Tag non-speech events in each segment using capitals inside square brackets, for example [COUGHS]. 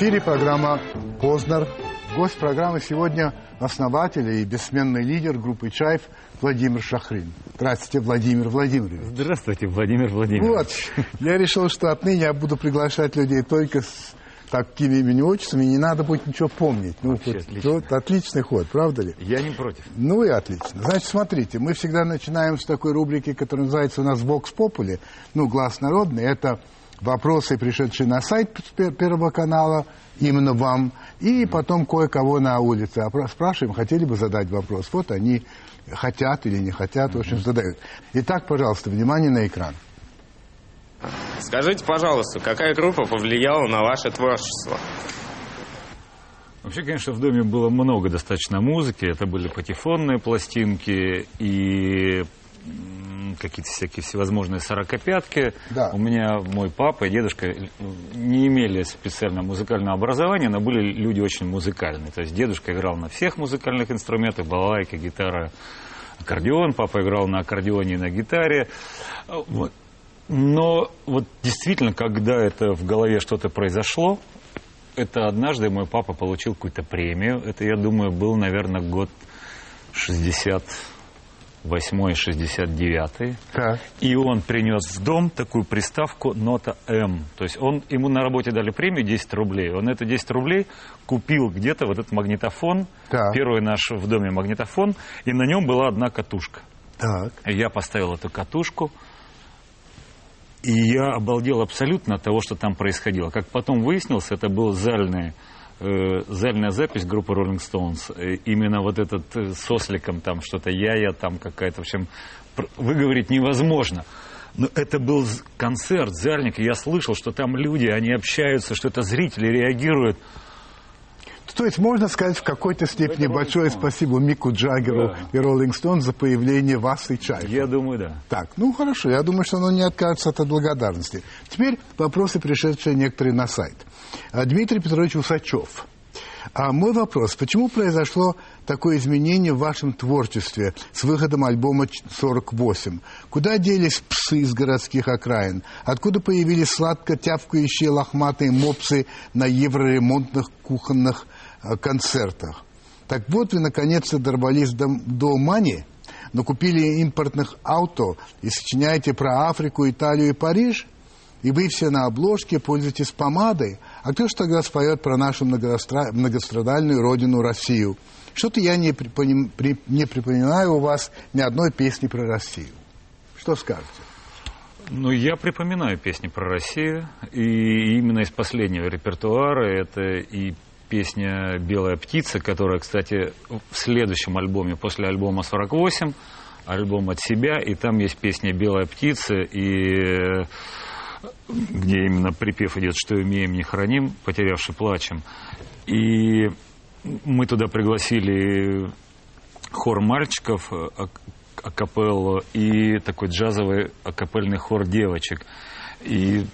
эфире программа «Познер». Гость программы сегодня основатель и бессменный лидер группы «Чайф» Владимир Шахрин. Здравствуйте, Владимир Владимирович. Здравствуйте, Владимир Владимирович. Вот, я решил, что отныне я буду приглашать людей только с такими именем отчествами, не надо будет ничего помнить. Ну, Вообще вот, отлично. вот отличный ход, правда ли? Я не против. Ну и отлично. Значит, смотрите, мы всегда начинаем с такой рубрики, которая называется у нас «Вокс Попули», ну, «Глаз народный». Это вопросы, пришедшие на сайт Пер- Первого канала, именно вам, и потом кое-кого на улице спрашиваем, хотели бы задать вопрос. Вот они хотят или не хотят, в общем, задают. Итак, пожалуйста, внимание на экран. Скажите, пожалуйста, какая группа повлияла на ваше творчество? Вообще, конечно, в доме было много достаточно музыки. Это были патефонные пластинки и какие-то всякие всевозможные сорокопятки. Да. У меня мой папа и дедушка не имели специального музыкального образования, но были люди очень музыкальные. То есть дедушка играл на всех музыкальных инструментах, балалайка, гитара, аккордеон. Папа играл на аккордеоне и на гитаре. Вот. Но вот действительно, когда это в голове что-то произошло, это однажды мой папа получил какую-то премию. Это, я думаю, был, наверное, год 68-69. Так. И он принес в дом такую приставку нота М. То есть он, ему на работе дали премию 10 рублей. Он это 10 рублей купил где-то вот этот магнитофон, Так. первый наш в доме магнитофон, и на нем была одна катушка. Так. Я поставил эту катушку, и я обалдел абсолютно от того, что там происходило. Как потом выяснилось, это был зальный, э, зальная запись группы Rolling Stones. Э, именно вот этот э, с осликом там что-то я-я там какая-то, в общем, выговорить невозможно. Но это был концерт, зальник, и я слышал, что там люди, они общаются, что это зрители реагируют. То есть можно сказать в какой-то степени Это Rolling большое спасибо Мику Джаггеру Да. и Роллинг Стоун за появление вас и Чайфа. Я думаю, да. Так, ну хорошо, я думаю, что оно не откажется от благодарности. Теперь вопросы, пришедшие некоторые на сайт. А, Дмитрий Петрович Усачев. А мой вопрос, почему произошло такое изменение в вашем творчестве с выходом альбома Ч- 48? Куда делись псы из городских окраин? Откуда появились сладко тявкающие лохматые мопсы на евроремонтных кухонных э, концертах? Так вот вы наконец-то дорвались до, до Мани, но купили импортных авто и сочиняете про Африку, Италию и Париж, и вы все на обложке пользуетесь помадой. А кто же тогда споет про нашу многостра- многострадальную родину Россию? Что-то я не, припомни- при- не припоминаю у вас ни одной песни про Россию. Что скажете? Ну, я припоминаю песни про Россию, и именно из последнего репертуара это и песня «Белая птица», которая, кстати, в следующем альбоме, после альбома «48», альбом «От себя», и там есть песня «Белая птица», и э, где именно припев идет «Что имеем, не храним, потерявши плачем». И мы туда пригласили хор мальчиков, э, ак- акапеллу и такой джазовый акапельный хор девочек. И,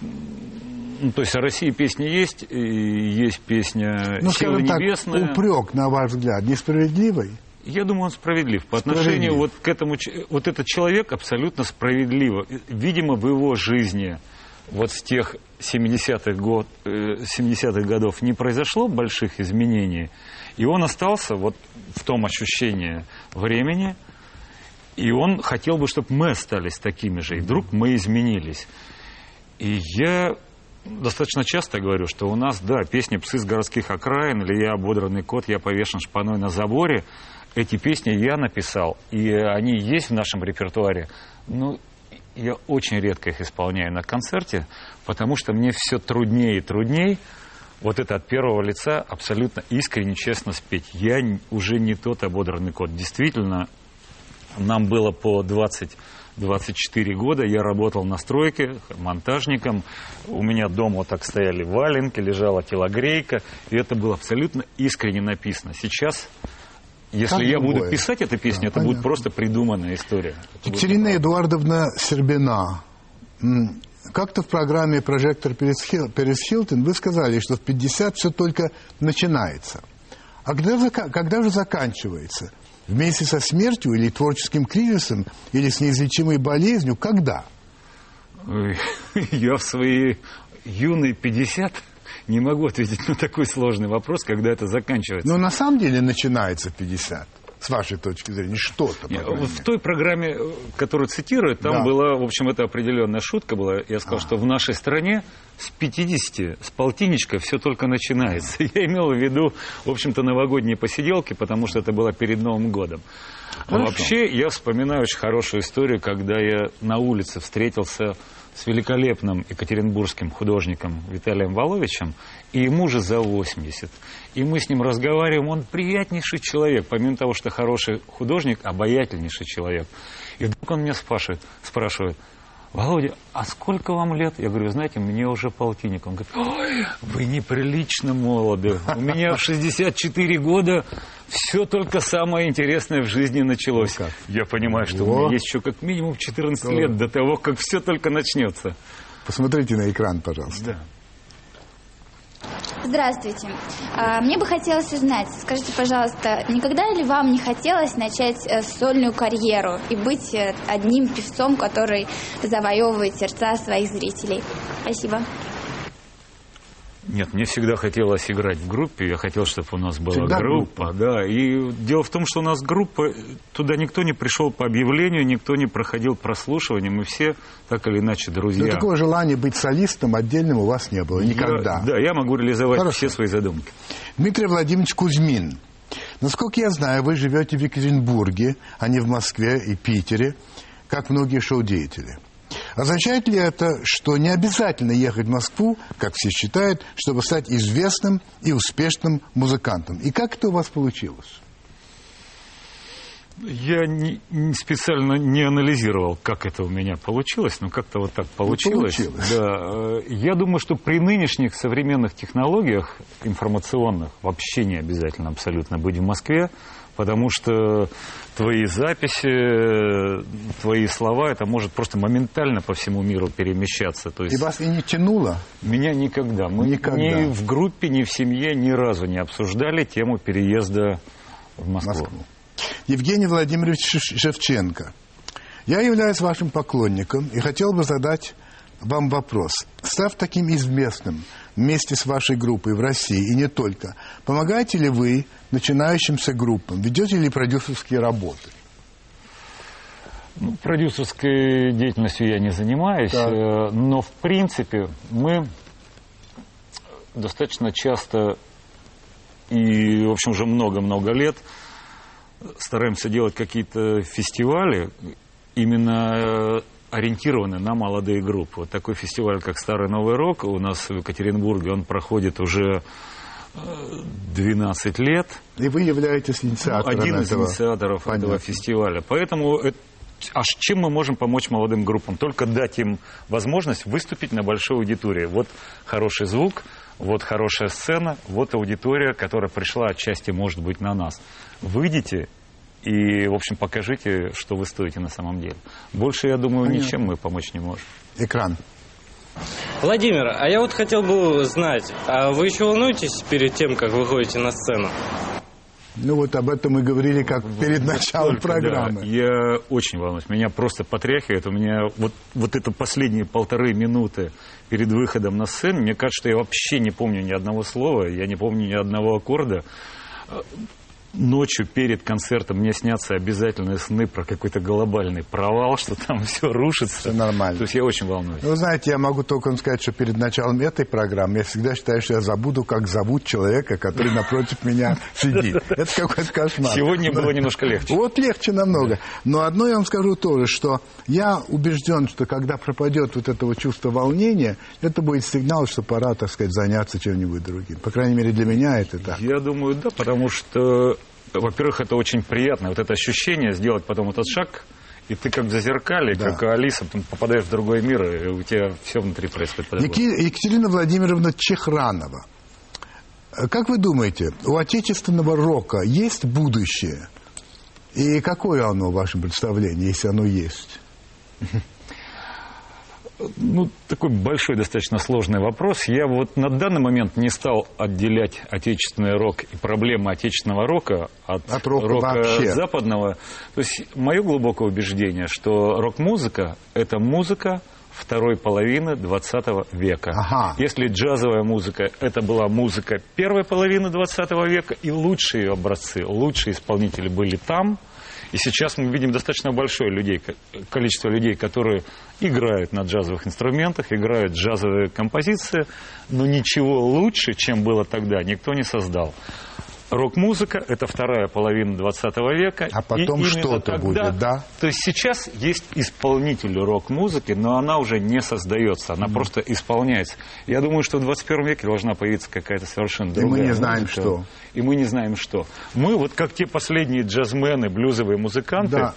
ну, то есть о России песни есть, и есть песня Ну, «Сила скажем так, небесная». упрек, на ваш взгляд, несправедливый? Я думаю, он справедлив. По Справедлив. отношению вот к этому... Вот этот человек абсолютно справедливо. Видимо, в его жизни вот с тех 70-х, год, э, 70-х годов не произошло больших изменений. И он остался вот в том ощущении времени, и он хотел бы, чтобы мы остались такими же. И вдруг мы изменились. И я достаточно часто говорю, что у нас, да, песни «Псы с городских окраин» или «Я ободранный кот, я повешен шпаной на заборе», эти песни я написал, и они есть в нашем репертуаре. Ну, я очень редко их исполняю на концерте, потому что мне все труднее и труднее вот это от первого лица абсолютно искренне, честно спеть. Я уже не тот ободранный кот. Действительно, нам было по 20 24 года, я работал на стройке монтажником, у меня дома вот так стояли валенки, лежала телогрейка, и это было абсолютно искренне написано. Сейчас, если Как я другое. буду писать эту песню, Да, это будет понятно. просто придуманная история. Будет Екатерина Эдуардовна Сербина. Как-то в программе «Прожектор Перес Хил- Перес Хилтон» вы сказали, что в 50 все только начинается. А когда, когда же заканчивается? Вместе со смертью или творческим кризисом, или с неизлечимой болезнью? Когда? [LAUGHS] Я в свои юные 50 Не могу ответить на такой сложный вопрос, когда это заканчивается. Но на самом деле начинается в 50, с вашей точки зрения, что-то. в той программе, э, которую цитируют, там Да. была, в общем, это определенная шутка была. Я сказал, что в нашей стране с 50, с полтинничка все только начинается. [LAUGHS] Я имел в виду, в общем-то, новогодние посиделки, потому что это было перед Новым годом. А Хорошо. вообще, я вспоминаю очень хорошую историю, когда я на улице встретился с великолепным екатеринбургским художником Виталием Воловичем, и ему же за 80. И мы с ним разговариваем, он приятнейший человек, помимо того, что хороший художник, обаятельнейший человек. И вдруг он меня спрашивает, спрашивает, Володя, а сколько вам лет? Я говорю, знаете, мне уже полтинник. Он говорит, ой, вы неприлично молоды. У меня в 64 года все только самое интересное в жизни началось. Ну? Я понимаю, что Во. у меня есть еще как минимум 14 лет до того, как все только начнется. Посмотрите на экран, пожалуйста. Да. Здравствуйте. А, Мне бы хотелось узнать, скажите, пожалуйста, никогда ли вам не хотелось начать э, сольную карьеру и быть э, одним певцом, который завоевывает сердца своих зрителей? Спасибо. Нет, мне всегда хотелось играть в группе, я хотел, чтобы у нас была Всегда группа, да. И дело в том, что у нас группа, туда никто не пришел по объявлению, никто не проходил прослушивание, мы все так или иначе Но друзья. такого желания быть солистом отдельным у вас не было никогда. Я- да, я могу реализовать Хорошо. все свои задумки. Дмитрий Владимирович Кузьмин. Насколько я знаю, вы живете в Екатеринбурге, а не в Москве и Питере, как многие шоу-деятели. Означает ли это, что не обязательно ехать в Москву, как все считают, чтобы стать известным и успешным музыкантом? И как это у вас получилось? Я не, не специально не анализировал, как это у меня получилось, но как-то вот так получилось. получилось. Да, э, я думаю, что при нынешних современных технологиях информационных вообще не обязательно абсолютно быть в Москве, потому что твои записи, э, твои слова, это может просто моментально по всему миру перемещаться. То И есть вас и не тянуло? меня никогда, мы Никогда. ни в группе, ни в семье ни разу не обсуждали тему переезда в Москву. Москву. Евгений Владимирович Шев- Шевченко. Я являюсь вашим поклонником и хотел бы задать вам вопрос. Став таким известным вместе с вашей группой в России и не только, помогаете ли вы начинающимся группам? Ведете ли продюсерские работы? Ну, продюсерской деятельностью я не занимаюсь, Так. э, но в принципе мы достаточно часто и, в общем, уже много-много лет стараемся делать какие-то фестивали, именно э, ориентированные на молодые группы. Вот такой фестиваль, как «Старый Новый Рок» у нас в Екатеринбурге, он проходит уже э, 12 лет. И вы являетесь инициатором Один из этого. инициаторов этого Понятно. фестиваля. Поэтому э, а чем мы можем помочь молодым группам? Только дать им возможность выступить на большой аудитории. Вот хороший звук, вот хорошая сцена, вот аудитория, которая пришла отчасти, может быть, на нас. Выйдите и, в общем, покажите, что вы стоите на самом деле. Больше, я думаю, Понятно. ничем мы помочь не можем. Экран. Владимир, а я вот хотел бы знать, а вы еще волнуетесь перед тем, как выходите на сцену? Ну вот об этом мы говорили как перед началом Только, программы. да, я очень волнуюсь. Меня просто потряхивает. У меня вот, вот это последние полторы минуты перед выходом на сцену, мне кажется, что я вообще не помню ни одного слова, я не помню ни одного аккорда. Ночью перед концертом мне снятся обязательные сны про какой-то глобальный провал, что там [LAUGHS] все рушится. Всё нормально. То есть я очень волнуюсь. Ну, Вы знаете, я могу только вам сказать, что перед началом этой программы я всегда считаю, что я забуду, как зовут человека, который напротив меня [LAUGHS] сидит. Это какой-то кошмар. Сегодня было немножко легче. Вот легче намного. Но одно я вам скажу тоже, что я убежден, что когда пропадет вот это вот чувство волнения, это будет сигнал, что пора, так сказать, заняться чем-нибудь другим. По крайней мере, для меня это так. Я думаю, да, потому что, во-первых, это очень приятно, вот это ощущение сделать потом этот шаг, и ты как в зазеркале, Да. как Алиса, там попадаешь в другой мир, и у тебя все внутри происходит. Еки- Екатерина Владимировна Чехранова. Э, Как вы думаете, у отечественного рока есть будущее? И какое оно в вашем представлении, если оно есть? [LAUGHS] Ну, такой большой, достаточно сложный вопрос. Я вот на данный момент не стал отделять отечественный рок и проблемы отечественного рока от, От рока вообще. западного. То есть мое глубокое убеждение, что рок-музыка – это музыка второй половины 20 века. Ага. Если джазовая музыка, это была музыка первой половины 20 века, и лучшие образцы, лучшие исполнители были там. И сейчас мы видим достаточно большое людей, количество людей, которые играют на джазовых инструментах, играют джазовые композиции, но ничего лучше, чем было тогда, никто не создал. Рок-музыка – это вторая половина 20 века. А потом что-то будет, да? То есть сейчас есть исполнители рок-музыки, но она уже не создается, она mm. просто исполняется. Я думаю, что в 21 веке должна появиться какая-то совершенно другая И мы не знаем, музыка. что. И мы не знаем, что. Мы вот как те последние джазмены, блюзовые музыканты, Да.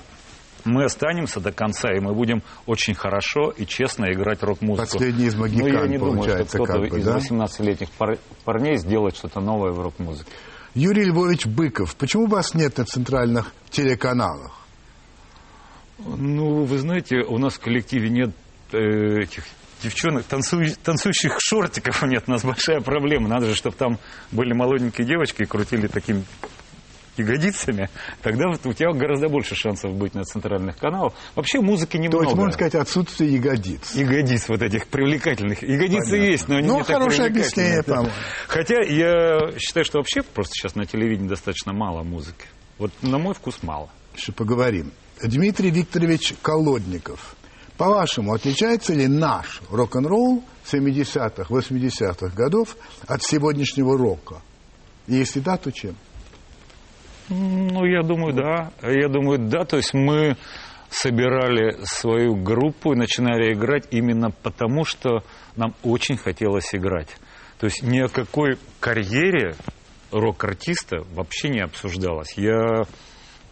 мы останемся до конца, и мы будем очень хорошо и честно играть рок-музыку. Последний из Но магикан, я не думаю, что кто-то как бы, из да? 18-летних пар- парней сделает что-то новое в рок-музыке. Юрий Львович Быков, почему вас нет на центральных телеканалах? Ну, вы знаете, у нас в коллективе нет э, этих девчонок, танцуй- танцующих шортиков [LAUGHS] нет, у нас большая проблема. Надо же, чтобы там были молоденькие девочки и крутили такими ягодицами, тогда вот у тебя гораздо больше шансов быть на центральных каналах. Вообще музыки То немного. есть, можно сказать, отсутствие ягодиц. Ягодиц вот этих привлекательных. Ягодицы Понятно. есть, но они Ну, не так хорошее привлекательные. объяснение, по-моему. Хотя я считаю, что вообще просто сейчас на телевидении достаточно мало музыки. Вот на мой вкус мало. Еще поговорим. Дмитрий Викторович Колодников. По-вашему, отличается ли наш рок-н-ролл 70-х, 80-х годов от сегодняшнего рока? И если да, то чем? Ну, я думаю, да. Я думаю, да. То есть мы собирали свою группу и начинали играть именно потому, что нам очень хотелось играть. То есть ни о какой карьере рок-артиста вообще не обсуждалось. Я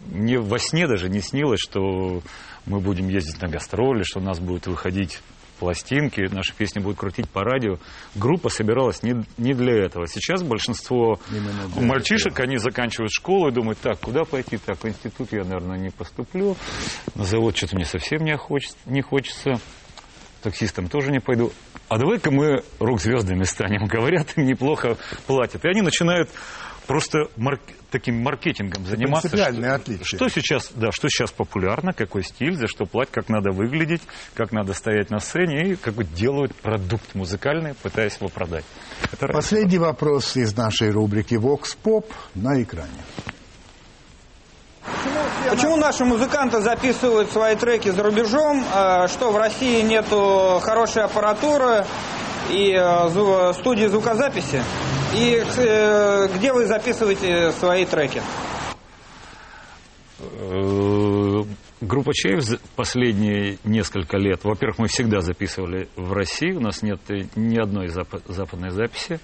мне во сне даже не снилось, что мы будем ездить на гастроли, что у нас будут выходить пластинки, наши песни будут крутить по радио. Группа собиралась не, не для этого. Сейчас большинство Именно мальчишек, они заканчивают школу и думают, так, куда пойти? Так, в институт я, наверное, не поступлю. На завод что-то мне совсем не хочется. Не хочется. Таксистом тоже не пойду. А давай-ка мы рок-звездами станем. [LAUGHS] Говорят, им неплохо платят. И они начинают просто марк- таким маркетингом заниматься. принципиальное что, отличие. что сейчас, да, что сейчас популярно, какой стиль, за что платят, как надо выглядеть, как надо стоять на сцене и как бы делают продукт музыкальный, пытаясь его продать. Это. Последний вопрос из нашей рубрики «Вокс Поп» на экране. Почему наши музыканты записывают свои треки за рубежом? э, Что в России нету хорошей аппаратуры и э, студии звукозаписи? И э, где вы записываете свои треки? Э, Группа за последние несколько лет, во-первых, мы всегда записывали в России, у нас нет ни одной запа- западной записи.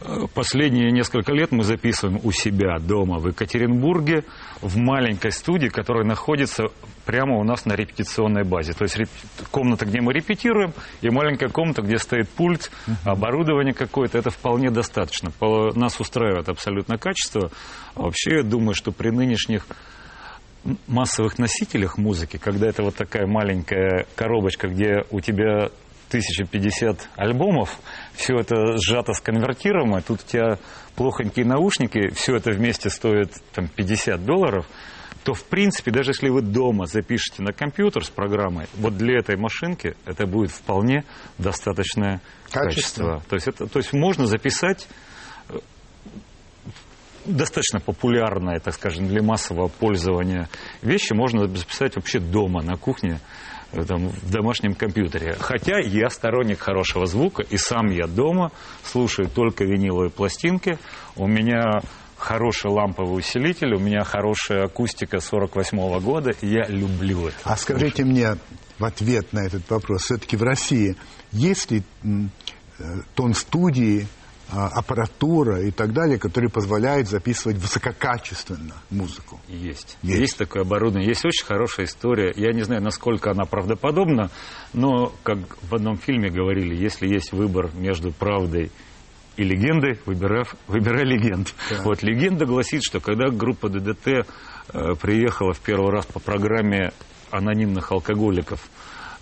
Э, Последние несколько лет мы записываем у себя дома в Екатеринбурге в маленькой студии, которая находится прямо у нас на репетиционной базе. То есть реп- комната, где мы репетируем, и маленькая комната, где стоит пульт, оборудование какое-то, это вполне достаточно. Нас устраивает абсолютно качество. А Вообще, я думаю, что при нынешних массовых носителях музыки, когда это вот такая маленькая коробочка, где у тебя 1050 альбомов, все это сжато сконвертируемо, тут у тебя плохонькие наушники, все это вместе стоит там 50 долларов, то в принципе, даже если вы дома запишете на компьютер с программой, вот для этой машинки это будет вполне достаточное Качество. качество. То есть, это, то есть можно записать достаточно популярные, так скажем, для массового пользования вещи можно записать вообще дома, на кухне, э, там, в домашнем компьютере. Хотя я сторонник хорошего звука, и сам я дома слушаю только виниловые пластинки. У меня хороший ламповый усилитель, у меня хорошая акустика 48 года, и я люблю это. А скажите мне в ответ на этот вопрос, все-таки в России есть ли э, тон студии, аппаратура и так далее, которые позволяют записывать высококачественно музыку? Есть. Есть. есть. такое оборудование. Есть очень хорошая история. Я не знаю, насколько она правдоподобна, но, как в одном фильме говорили, если есть выбор между правдой и легендой, выбирай, выбирай легенд. Так. Вот легенда гласит, что когда группа ДДТ э, приехала в первый раз по программе анонимных алкоголиков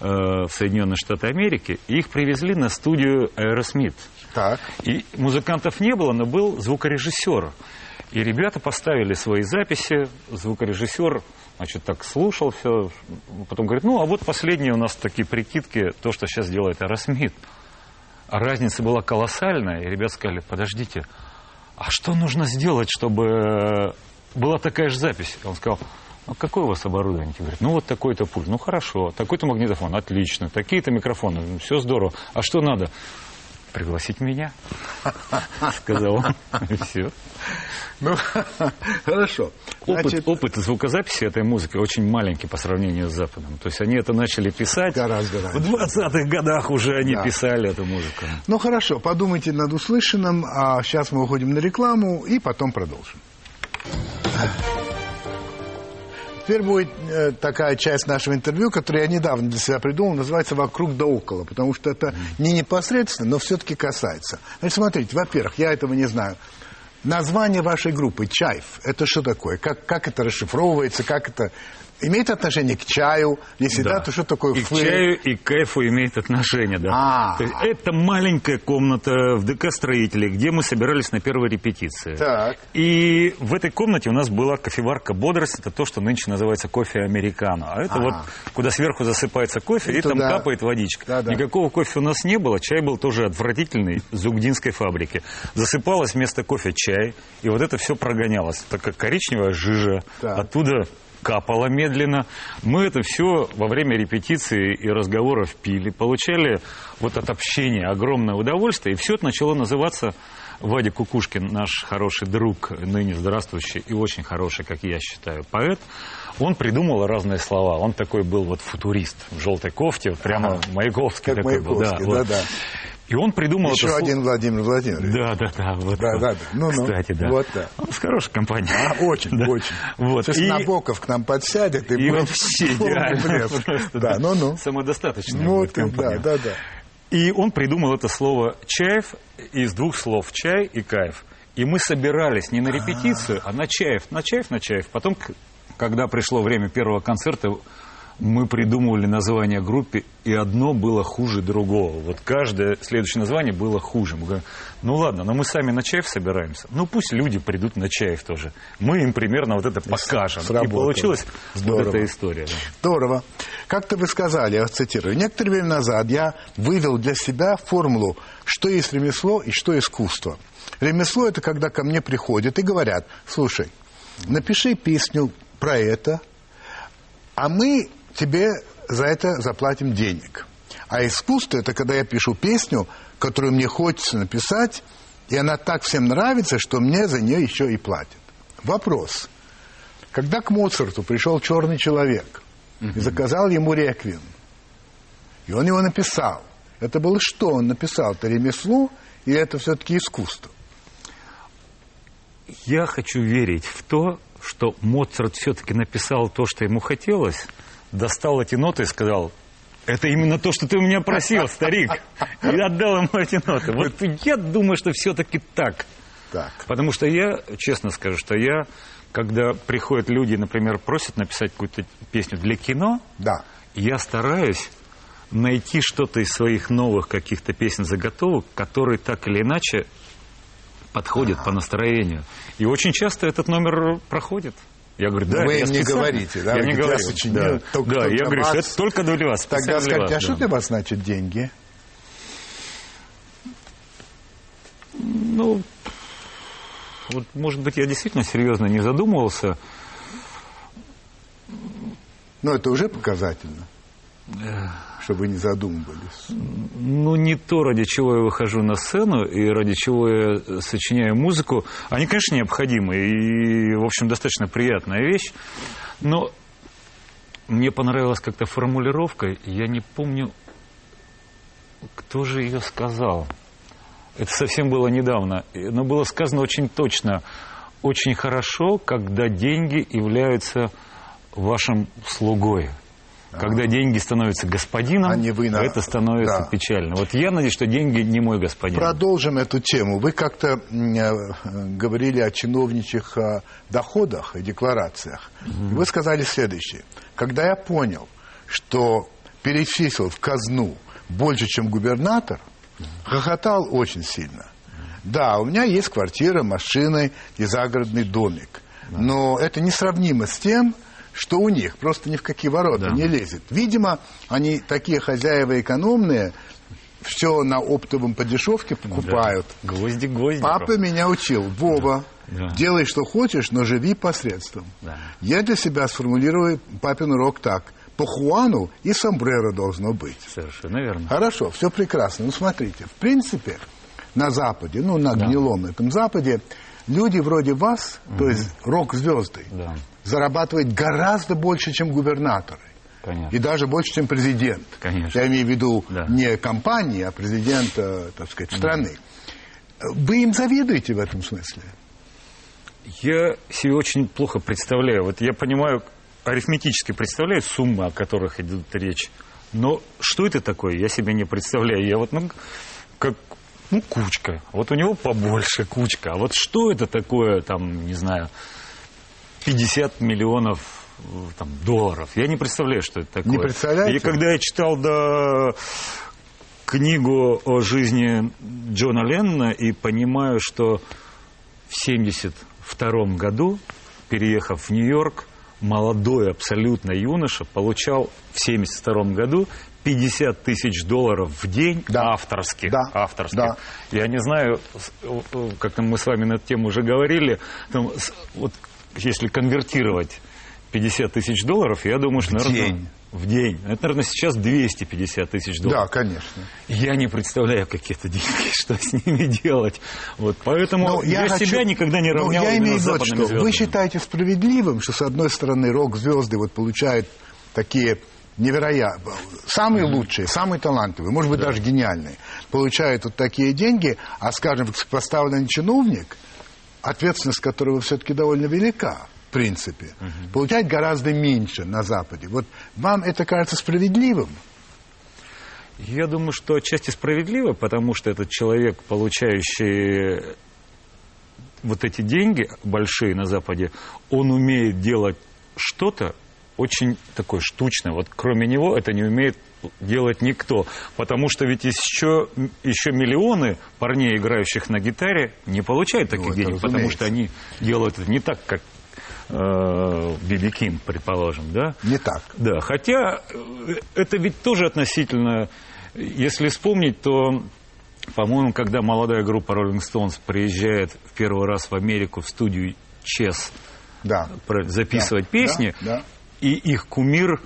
в Соединенные Штаты Америки, их привезли на студию Aerosmith. Так. И музыкантов не было, но был звукорежиссер. И ребята поставили свои записи, звукорежиссер, значит, так слушал все, потом говорит, ну, а вот последние у нас такие прикидки, то, что сейчас делает Аэросмит. А разница была колоссальная, и ребята сказали, подождите, а что нужно сделать, чтобы была такая же запись? Он сказал, ну, какое у вас оборудование? Говорит, ну, вот такой-то пульт. Ну, хорошо. Такой-то магнитофон. Отлично. Такие-то микрофоны. Ну, Все здорово. А что надо? Пригласить меня, [LAUGHS] сказал он. Все. Ну, хорошо. Опыт, Значит, опыт звукозаписи этой музыки очень маленький по сравнению с Западом. То есть они это начали писать. Гораздо раньше. В 20-х годах уже они Да. писали эту музыку. Ну хорошо, подумайте над услышанным, а сейчас мы уходим на рекламу и потом продолжим. Теперь будет э, такая часть нашего интервью, которую я недавно для себя придумал, называется «Вокруг да около», потому что это не непосредственно, но все-таки касается. Значит, смотрите, во-первых, я этого не знаю. Название вашей группы «Чайф» – это что такое? Как, как это расшифровывается? Как это имеет отношение к чаю? Если да, то что такое И к флейр? чаю, и к кайфу имеет отношение, да. А. То есть это маленькая комната в ДК строителей, где мы собирались на первой репетиции. Так. И в этой комнате у нас была кофеварка «Бодрость». Это то, что нынче называется кофе американо. А это Ага. вот, куда сверху засыпается кофе, И и, там капает водичка. Да-да. Никакого кофе у нас не было. Чай был тоже отвратительный, с угдинской фабрики. Засыпалось вместо кофе чай, и вот это все прогонялось. Такая коричневая жижа. Так. Оттуда капало медленно. Мы это все во время репетиции и разговоров пили, получали вот от общения огромное удовольствие, и все это начало называться Вадя Кукушкин, наш хороший друг, ныне здравствующий и очень хороший, как я считаю, поэт, он придумал разные слова. Он такой был вот футурист в желтой кофте, вот прямо Маяковский Как такой был. Маяковский, вот. да-да. И он придумал Еще это слово- один Владимир Владимирович. Да, да, да. Вот, Да, вот. да, да. Ну-ну. Кстати, да. Вот да. Он с хорошей компанией. А, очень, Да. очень. Вот. Сейчас И- Набоков к нам подсядет и, и будет вообще идеально. Просто, Да, ну-ну. Самодостаточная Ну, будет ты- да, компания. да, да. И он придумал это слово «чаев» из двух слов «чай» и «кайф». И мы собирались не на репетицию, а на «чаев», на «чаев», на «чаев». Потом, когда пришло время первого концерта, мы придумывали название группе, и одно было хуже другого. Вот каждое следующее название было хуже. Мы говорим, ну ладно, но мы сами на «чаев» собираемся. Ну пусть люди придут на «чаев» тоже. Мы им примерно вот это покажем. И сработало. получилась вот Здорово. эта история. да. Здорово. Как-то вы сказали, я вас цитирую, некоторое время назад я вывел для себя формулу, что есть ремесло и что искусство. Ремесло – это когда ко мне приходят и говорят, слушай, напиши песню про это, а мы тебе за это заплатим денег. А искусство – это когда я пишу песню, которую мне хочется написать, и она так всем нравится, что мне за нее еще и платят. Вопрос. Когда к Моцарту пришел черный человек и заказал ему реквием, и он его написал, это было что он написал? Это ремесло или это все-таки искусство? Я хочу верить в то, что Моцарт все-таки написал то, что ему хотелось, достал эти ноты и сказал, это именно то, что ты у меня просил, старик. И отдал ему эти ноты. Вот я думаю, что все-таки так. Так. Потому что я, честно скажу, что я, когда приходят люди, например, просят написать какую-то песню для кино, Да. я стараюсь найти что-то из своих новых каких-то песен заготовок, которые так или иначе подходят по настроению. И очень часто этот номер проходит. Я говорю, да, Вы я им не специально- говорите, да? Я не говорю. я сочинил да, только да, для я говорю, что вас. это только для вас. Тогда скажите, а вас, что да. для вас значит деньги? Ну, вот, может быть, я действительно серьезно не задумывался. Ну, это уже показательно, что вы не задумывались. Ну, не то, ради чего я выхожу на сцену и ради чего я сочиняю музыку. Они, конечно, необходимы и, в общем, достаточно приятная вещь. Но мне понравилась как-то формулировка, я не помню, кто же ее сказал. Это совсем было недавно, но было сказано очень точно. Очень хорошо, когда деньги являются вашим слугой. Когда деньги становятся господином, А не вы на- это становится Да. печально. Вот я надеюсь, что деньги не мой господин. Продолжим эту тему. Вы как-то э, говорили о чиновничьих э, доходах и декларациях. И вы сказали следующее. Когда я понял, что перечислил в казну больше, чем губернатор, хохотал очень сильно. Да, у меня есть квартира, машины и загородный домик. Но это несравнимо с тем, что у них. Просто ни в какие ворота Да. не лезет. Видимо, они такие хозяева экономные, все на оптовом по дешевке покупают. Гвозди гвозди. Папа меня учил, Вова, Да. делай, что хочешь, но живи посредством. Да. Я для себя сформулирую папин урок так. По Хуану и сомбреро должно быть. Совершенно верно. Хорошо, все прекрасно. Ну, смотрите, в принципе, на Западе, ну, на гнилом этом Западе, люди вроде вас, то есть рок-звезды, Да. Зарабатывают гораздо больше, чем губернаторы. Конечно. И даже больше, чем президент. Конечно. Я имею в виду Да. не компании, а президента, так сказать, страны. Вы им завидуете в этом смысле? Я себе очень плохо представляю. Вот я понимаю, арифметически представляю суммы, о которых идет речь. Но что это такое, я себе не представляю. Я вот, ну, как, ну, кучка. Вот у него побольше кучка. А вот что это такое, там, не знаю, 50 миллионов э, там, долларов. Я не представляю, что это такое. Не представляете? И когда я читал да, книгу о жизни Джона Леннона и понимаю, что в 1972 году, переехав в Нью-Йорк, молодой абсолютно юноша получал в 1972 году 50 тысяч долларов в день Да. авторских. Да. авторских. Да. Я не знаю, о- о, как-то мы с вами на эту тему уже говорили, там, вот если конвертировать 50 тысяч долларов, я думаю, что, наверное, день. в день. Это, наверное, сейчас 250 тысяч Да, долларов. конечно. Я не представляю, какие это деньги, [LAUGHS] что с ними делать. Вот, поэтому Ну, я, хочу- себя никогда не ну, равнял я именно имею в виду, что звездами. вы считаете справедливым, что, с одной стороны, рок-звезды вот получают такие невероятные, самые лучшие, самые талантливые, может быть, даже гениальные, получают вот такие деньги, а, скажем, поставленный чиновник, ответственность которого все-таки довольно велика, в принципе, получает гораздо меньше на Западе. Вот вам это кажется справедливым? Я думаю, что отчасти справедливо, потому что этот человек, получающий вот эти деньги большие на Западе, он умеет делать что-то очень такое штучное. Вот кроме него это не умеет делать никто. Потому что ведь еще, еще миллионы парней, играющих на гитаре, не получают таких это денег, потому что они делают это не так, как э, Биби Ким, предположим, да? Не так. Да, хотя э, это ведь тоже относительно, если вспомнить, то, по-моему, когда молодая группа Rolling Stones приезжает в первый раз в Америку в студию Чес Да. записывать Да, песни, да, да. и их кумир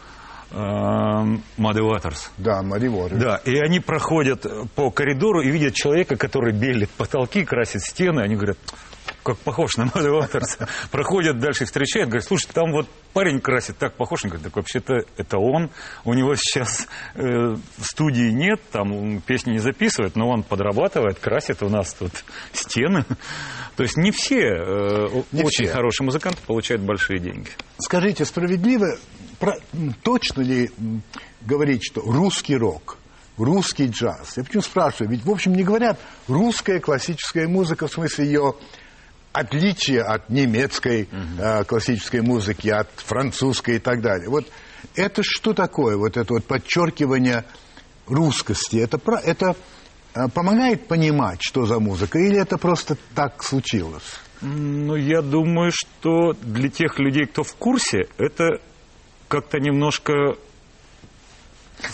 Мадди Уатерс. Да, Мари Воры. Да, и они проходят по коридору и видят человека, который белит потолки, красит стены. Они говорят, как похож на Мадди Уатерс. [LAUGHS] Проходят дальше, встречают, говорят, слушай, там вот парень красит, так похож. Он говорит, так вообще-то это он. У него сейчас э, студии нет, там песни не записывает, но он подрабатывает, красит у нас тут стены. То есть не все э, Не очень все. хорошие музыканты получают большие деньги. Скажите, справедливо, про- точно ли говорить, что русский рок, русский джаз? Я почему спрашиваю? Ведь, в общем, не говорят русская классическая музыка, в смысле ее отличие от немецкой э, классической музыки, от французской и так далее. Вот это что такое, вот это вот подчеркивание русскости? Это, про- это э, помогает понимать, что за музыка, или это просто так случилось? Ну, я думаю, что для тех людей, кто в курсе, это как-то немножко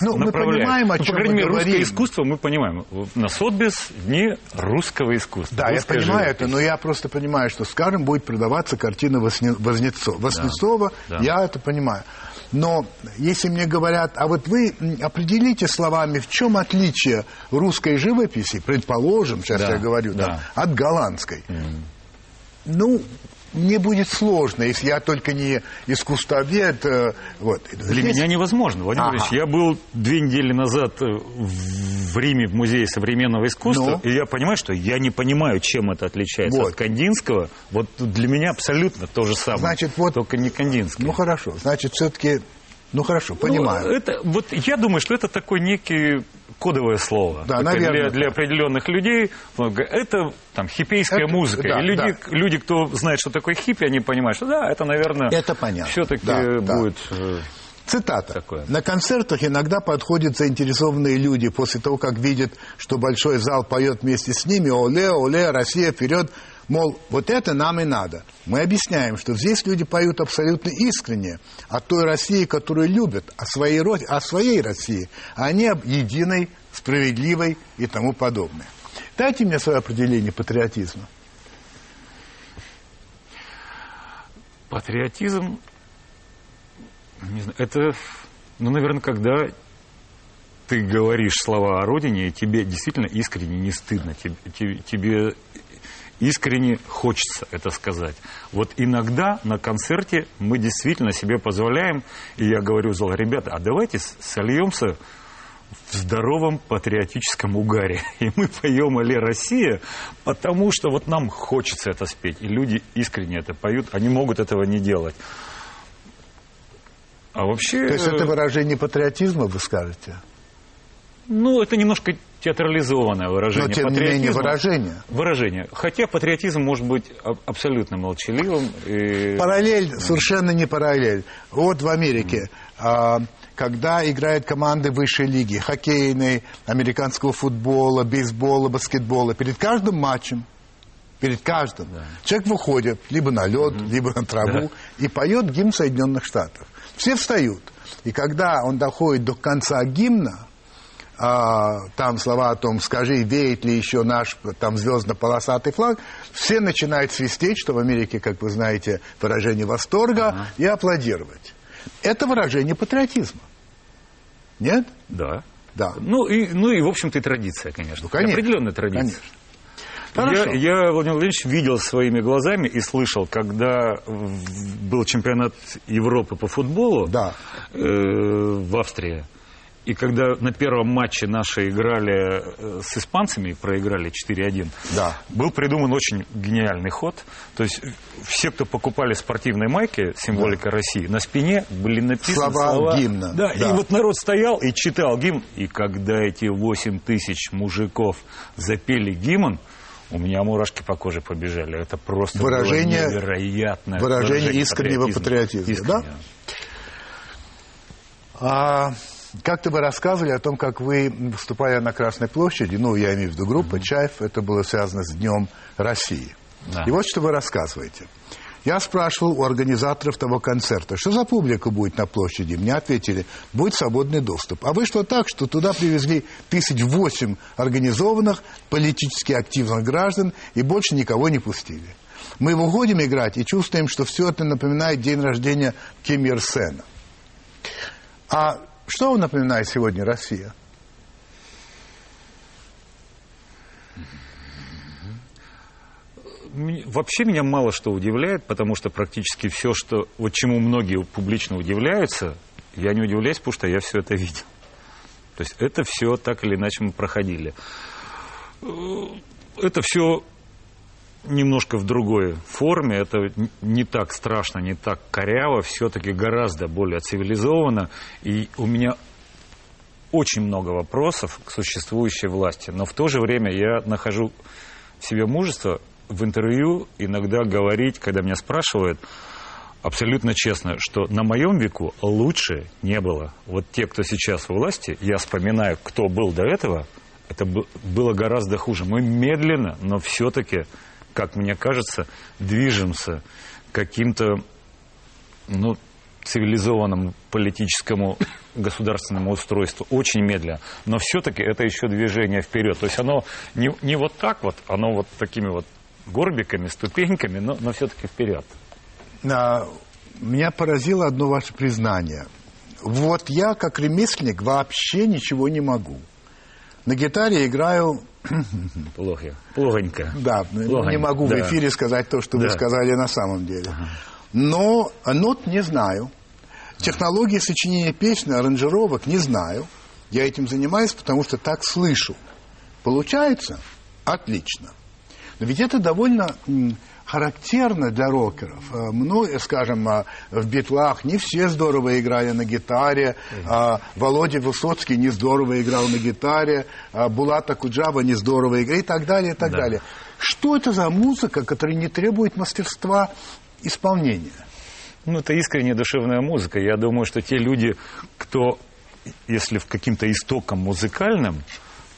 Ну, мы понимаем, о Ну, чем По крайней мере, русское говорим. искусство мы понимаем. На Сотбис дни русского искусства. Да, я понимаю живопись. это, но я просто понимаю, что, скажем, будет продаваться картина Вознецова. Вознецова, да. я это понимаю. Но если мне говорят, а вот вы определите словами, в чем отличие русской живописи, предположим, сейчас Да, я говорю, да. там, от голландской. Ну, мне будет сложно, если я только не искусствовед. э, вот. Для Здесь- меня невозможно, Владимир Ага. Ильич. Я был две недели назад э, в Риме в Музее современного искусства, Ну? и я понимаю, что я не понимаю, чем это отличается Вот. от Кандинского. Вот для меня абсолютно то же самое. Значит, вот- Только не Кандинский. Ну, хорошо, значит, все-таки... Ну, хорошо, понимаю. Ну, это, вот я думаю, что это такое некий кодовое слово. Да, Такое наверное. Для, для определенных людей вот, это там хиппейская Это- музыка. да, и люди, да. люди, кто знает, что такое хиппи, они понимают, что да, это, наверное, Это понятно. все-таки Да, да. будет... э, Цитата. Такое. На концертах иногда подходят заинтересованные люди после того, как видят, что большой зал поет вместе с ними «Оле, оле, Россия, вперед!» Мол, вот это нам и надо. Мы объясняем, что здесь люди поют абсолютно искренне о той России, которую любят, о своей, о своей России, а не об единой, справедливой и тому подобное. Дайте мне свое определение патриотизма. Патриотизм, не знаю, это, ну, наверное, когда ты говоришь слова о родине, и тебе действительно искренне не стыдно, тебе, тебе- тебе искренне хочется это сказать. Вот иногда на концерте мы действительно себе позволяем, и я говорю зал, ребята, а давайте сольемся в здоровом патриотическом угаре. [LAUGHS] И мы поем «Алле, Россия», потому что вот нам хочется это спеть. И люди искренне это поют, они могут этого не делать. А вообще... То есть это выражение патриотизма, вы скажете? Ну, это немножко театрализованное выражение. Но, тем не менее, выражение. Выражение. Хотя патриотизм может быть абсолютно молчаливым. и- Параллель совершенно не параллель. Вот в Америке, а, когда играют команды высшей лиги, хоккейной, американского футбола, бейсбола, баскетбола, перед каждым матчем, перед каждым, человек выходит либо на лед, либо на траву и поет гимн Соединенных Штатов. Все встают. И когда он доходит до конца гимна, а, там слова о том, скажи, веет ли еще наш там звездно-полосатый флаг, все начинают свистеть, что в Америке, как вы знаете, выражение восторга, и аплодировать. Это выражение патриотизма. Нет? Да. Да. Ну и, ну и, в общем-то, и традиция, конечно. Ну, конечно. Определенная традиция. Конечно. Хорошо. Я, я, Владимир Владимирович, видел своими глазами и слышал, когда был чемпионат Европы по футболу Да. э, в Австрии, и когда на первом матче наши играли э, с испанцами, проиграли 4-1, Да. был придуман очень гениальный ход. То есть э, все, кто покупали спортивные майки, символика России, на спине были написаны Слова слова, гимна. Да, Да. и вот народ стоял и читал гимн. И когда эти 8 тысяч мужиков запели гимн, у меня мурашки по коже побежали. Это просто Выражение- было невероятное выражение искреннего патриотизма, Искреннего. да? А, как-то вы рассказывали о том, как вы, выступая на Красной площади, ну, я имею в виду группа «Чаев», это было связано с Днем России. Да. И вот что вы рассказываете. Я спрашивал у организаторов того концерта, что за публика будет на площади. Мне ответили, будет свободный доступ. А вышло так, что туда привезли тысяч восемь организованных, политически активных граждан и больше никого не пустили. Мы выходим играть и чувствуем, что все это напоминает день рождения Ким Ир Сена. А что вам напоминает сегодня Россия? Вообще меня мало что удивляет, потому что практически все, что, вот чему многие публично удивляются, я не удивляюсь, потому что я все это видел. То есть это все так или иначе мы проходили. Э, Это все немножко в другой форме, это не так страшно, не так коряво, все-таки гораздо более цивилизованно. И у меня очень много вопросов к существующей власти, но в то же время я нахожу в себе мужество в интервью иногда говорить, когда меня спрашивают, абсолютно честно, что на моем веку лучше не было. Вот те, кто сейчас у власти, я вспоминаю, кто был до этого, это бы- было гораздо хуже. Мы медленно, но все-таки, как мне кажется, движемся каким-то ну, цивилизованному политическому государственному устройству очень медленно. Но все-таки это еще движение вперед. То есть оно не, не вот так вот, оно вот такими вот горбиками, ступеньками, но, но все-таки вперед. А, Меня поразило одно ваше признание. Вот я, как ремесленник, вообще ничего не могу. На гитаре играю, [COUGHS] Плохо. Плохонько. да, Плохонько, не могу в да. эфире сказать то, что вы Да. сказали на самом деле. Но нот не знаю. Технологии сочинения песен, аранжировок не знаю. Я этим занимаюсь, потому что так слышу. Получается? Отлично. Но ведь это довольно характерно для рокеров. Э, Мной, скажем, а, в битлах не все здорово играли на гитаре. а, Володя Высоцкий не здорово играл на гитаре. а, Булата Куджава не здорово играл и так далее, и так Да. далее. Что это за музыка, которая не требует мастерства исполнения? Ну, это искренняя душевная музыка. Я думаю, что те люди, кто, если в каким-то истоком музыкальным,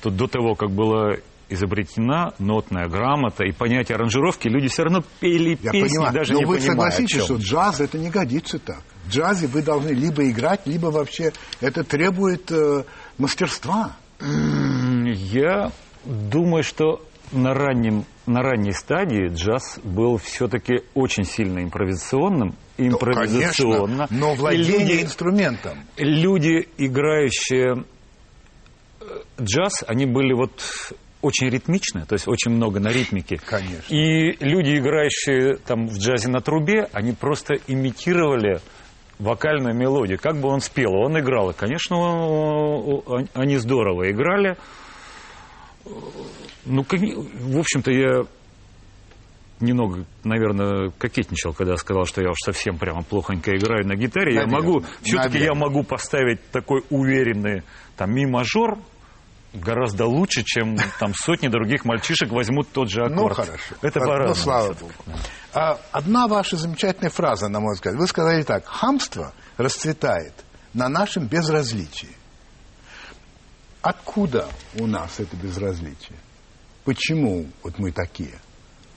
то до того, как была изобретена нотная грамота и понятие аранжировки, люди все равно пели Я песни, понимаю, даже но не вы понимая, согласитесь, что джаз это не годится так. В джазе вы должны либо играть, либо вообще это требует э, мастерства. Я думаю, что на, раннем, на ранней стадии джаз был все-таки очень сильно импровизационным. Ну, Импровизационно. конечно, но владение люди- инструментом. люди, играющие э, джаз, они были вот очень ритмичны, то есть очень много на ритмике. Конечно. И люди, играющие там в джазе на трубе, они просто имитировали вокальную мелодию. Как бы он спел, он играл. И, конечно, они здорово играли. Ну, в общем-то, я немного, наверное, кокетничал, когда сказал, что я уж совсем прямо плохонько играю на гитаре. Я Наверное, могу, все-таки я могу поставить такой уверенный там ми-мажор гораздо лучше, чем там сотни других мальчишек возьмут тот же Ну, аккорд. хорошо. Это Ну, по-разному. слава Богу. А, одна ваша замечательная фраза, на мой взгляд. Вы сказали так. Хамство расцветает на нашем безразличии. Откуда у нас это безразличие? Почему вот мы такие?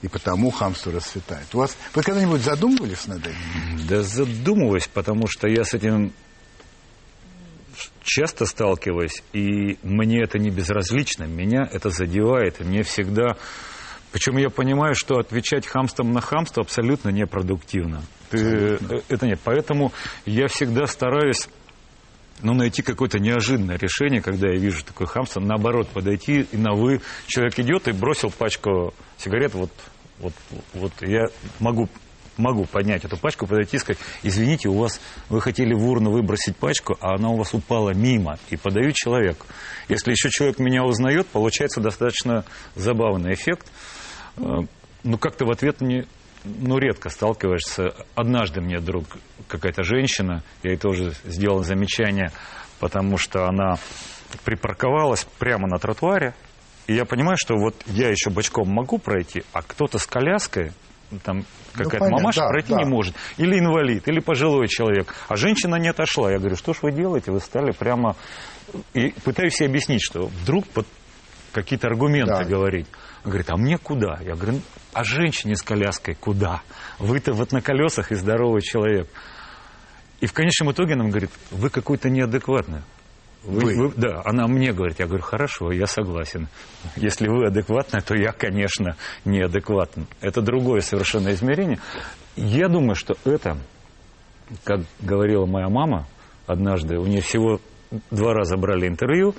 И потому хамство расцветает. У вас, вы когда-нибудь задумывались над этим? Да задумываюсь, потому что я с этим часто сталкиваюсь, и мне это не безразлично, меня это задевает, и мне всегда... Причем я понимаю, что отвечать хамством на хамство абсолютно непродуктивно. Ты- э, это нет. Поэтому я всегда стараюсь ну, найти какое-то неожиданное решение, когда я вижу такое хамство, наоборот, подойти и на «вы». Человек идет и бросил пачку сигарет, вот, вот, вот я могу, могу поднять эту пачку, подойти и сказать, извините, у вас, вы хотели в урну выбросить пачку, а она у вас упала мимо, и подаю человеку. Если еще человек меня узнает, получается достаточно забавный эффект. Э, Ну, как-то в ответ мне ну, редко сталкиваешься. Однажды мне вдруг какая-то женщина, я ей тоже сделал замечание, потому что она припарковалась прямо на тротуаре, и я понимаю, что вот я еще бочком могу пройти, а кто-то с коляской, там какая-то понятно, мамаша да, пройти да. не может. Или инвалид, или пожилой человек. А женщина не отошла. Я говорю, что ж вы делаете? Вы стали прямо... И пытаюсь ей объяснить, что вдруг под какие-то аргументы Да. говорить. Он говорит, а мне куда? Я говорю, «Ну, а женщине с коляской куда? Вы-то вот на колесах и здоровый человек. И в конечном итоге она говорит, вы какой-то неадекватный. Вы- Вы. вы- да, она мне говорит, я говорю, хорошо, я согласен. Если вы адекватны, то я, конечно, неадекватен. Это другое совершенно измерение. Я думаю, что это, как говорила моя мама однажды, у нее всего два раза брали интервью,